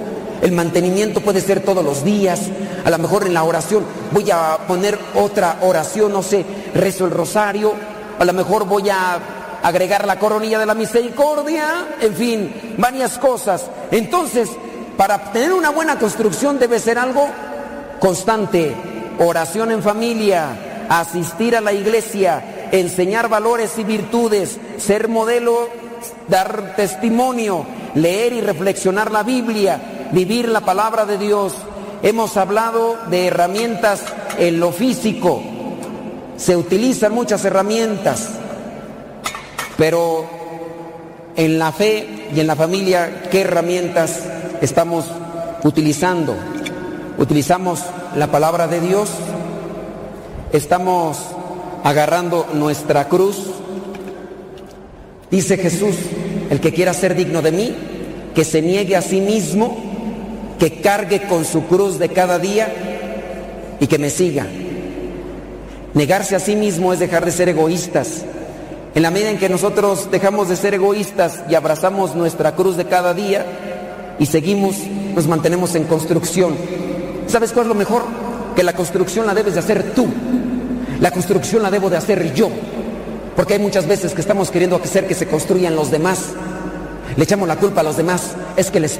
El mantenimiento puede ser todos los días. A lo mejor en la oración voy a poner otra oración, no sé, rezo el rosario. A lo mejor voy a agregar la coronilla de la misericordia. En fin, varias cosas. Entonces, para tener una buena construcción debe ser algo constante. Oración en familia, asistir a la iglesia, enseñar valores y virtudes, ser modelo dar testimonio, leer y reflexionar la Biblia, vivir la palabra de Dios. Hemos hablado de herramientas en lo físico. Se utilizan muchas herramientas, pero en la fe y en la familia, ¿qué herramientas estamos utilizando? Utilizamos la palabra de Dios, estamos agarrando nuestra cruz, Dice Jesús, el que quiera ser digno de mí, que se niegue a sí mismo, que cargue con su cruz de cada día y que me siga. Negarse a sí mismo es dejar de ser egoístas. En la medida en que nosotros dejamos de ser egoístas y abrazamos nuestra cruz de cada día, y seguimos, nos mantenemos en construcción. ¿Sabes cuál es lo mejor? Que la construcción la debes de hacer tú. La construcción la debo de hacer yo. Porque hay muchas veces que estamos queriendo hacer que se construyan los demás. Le echamos la culpa a los demás. Es que les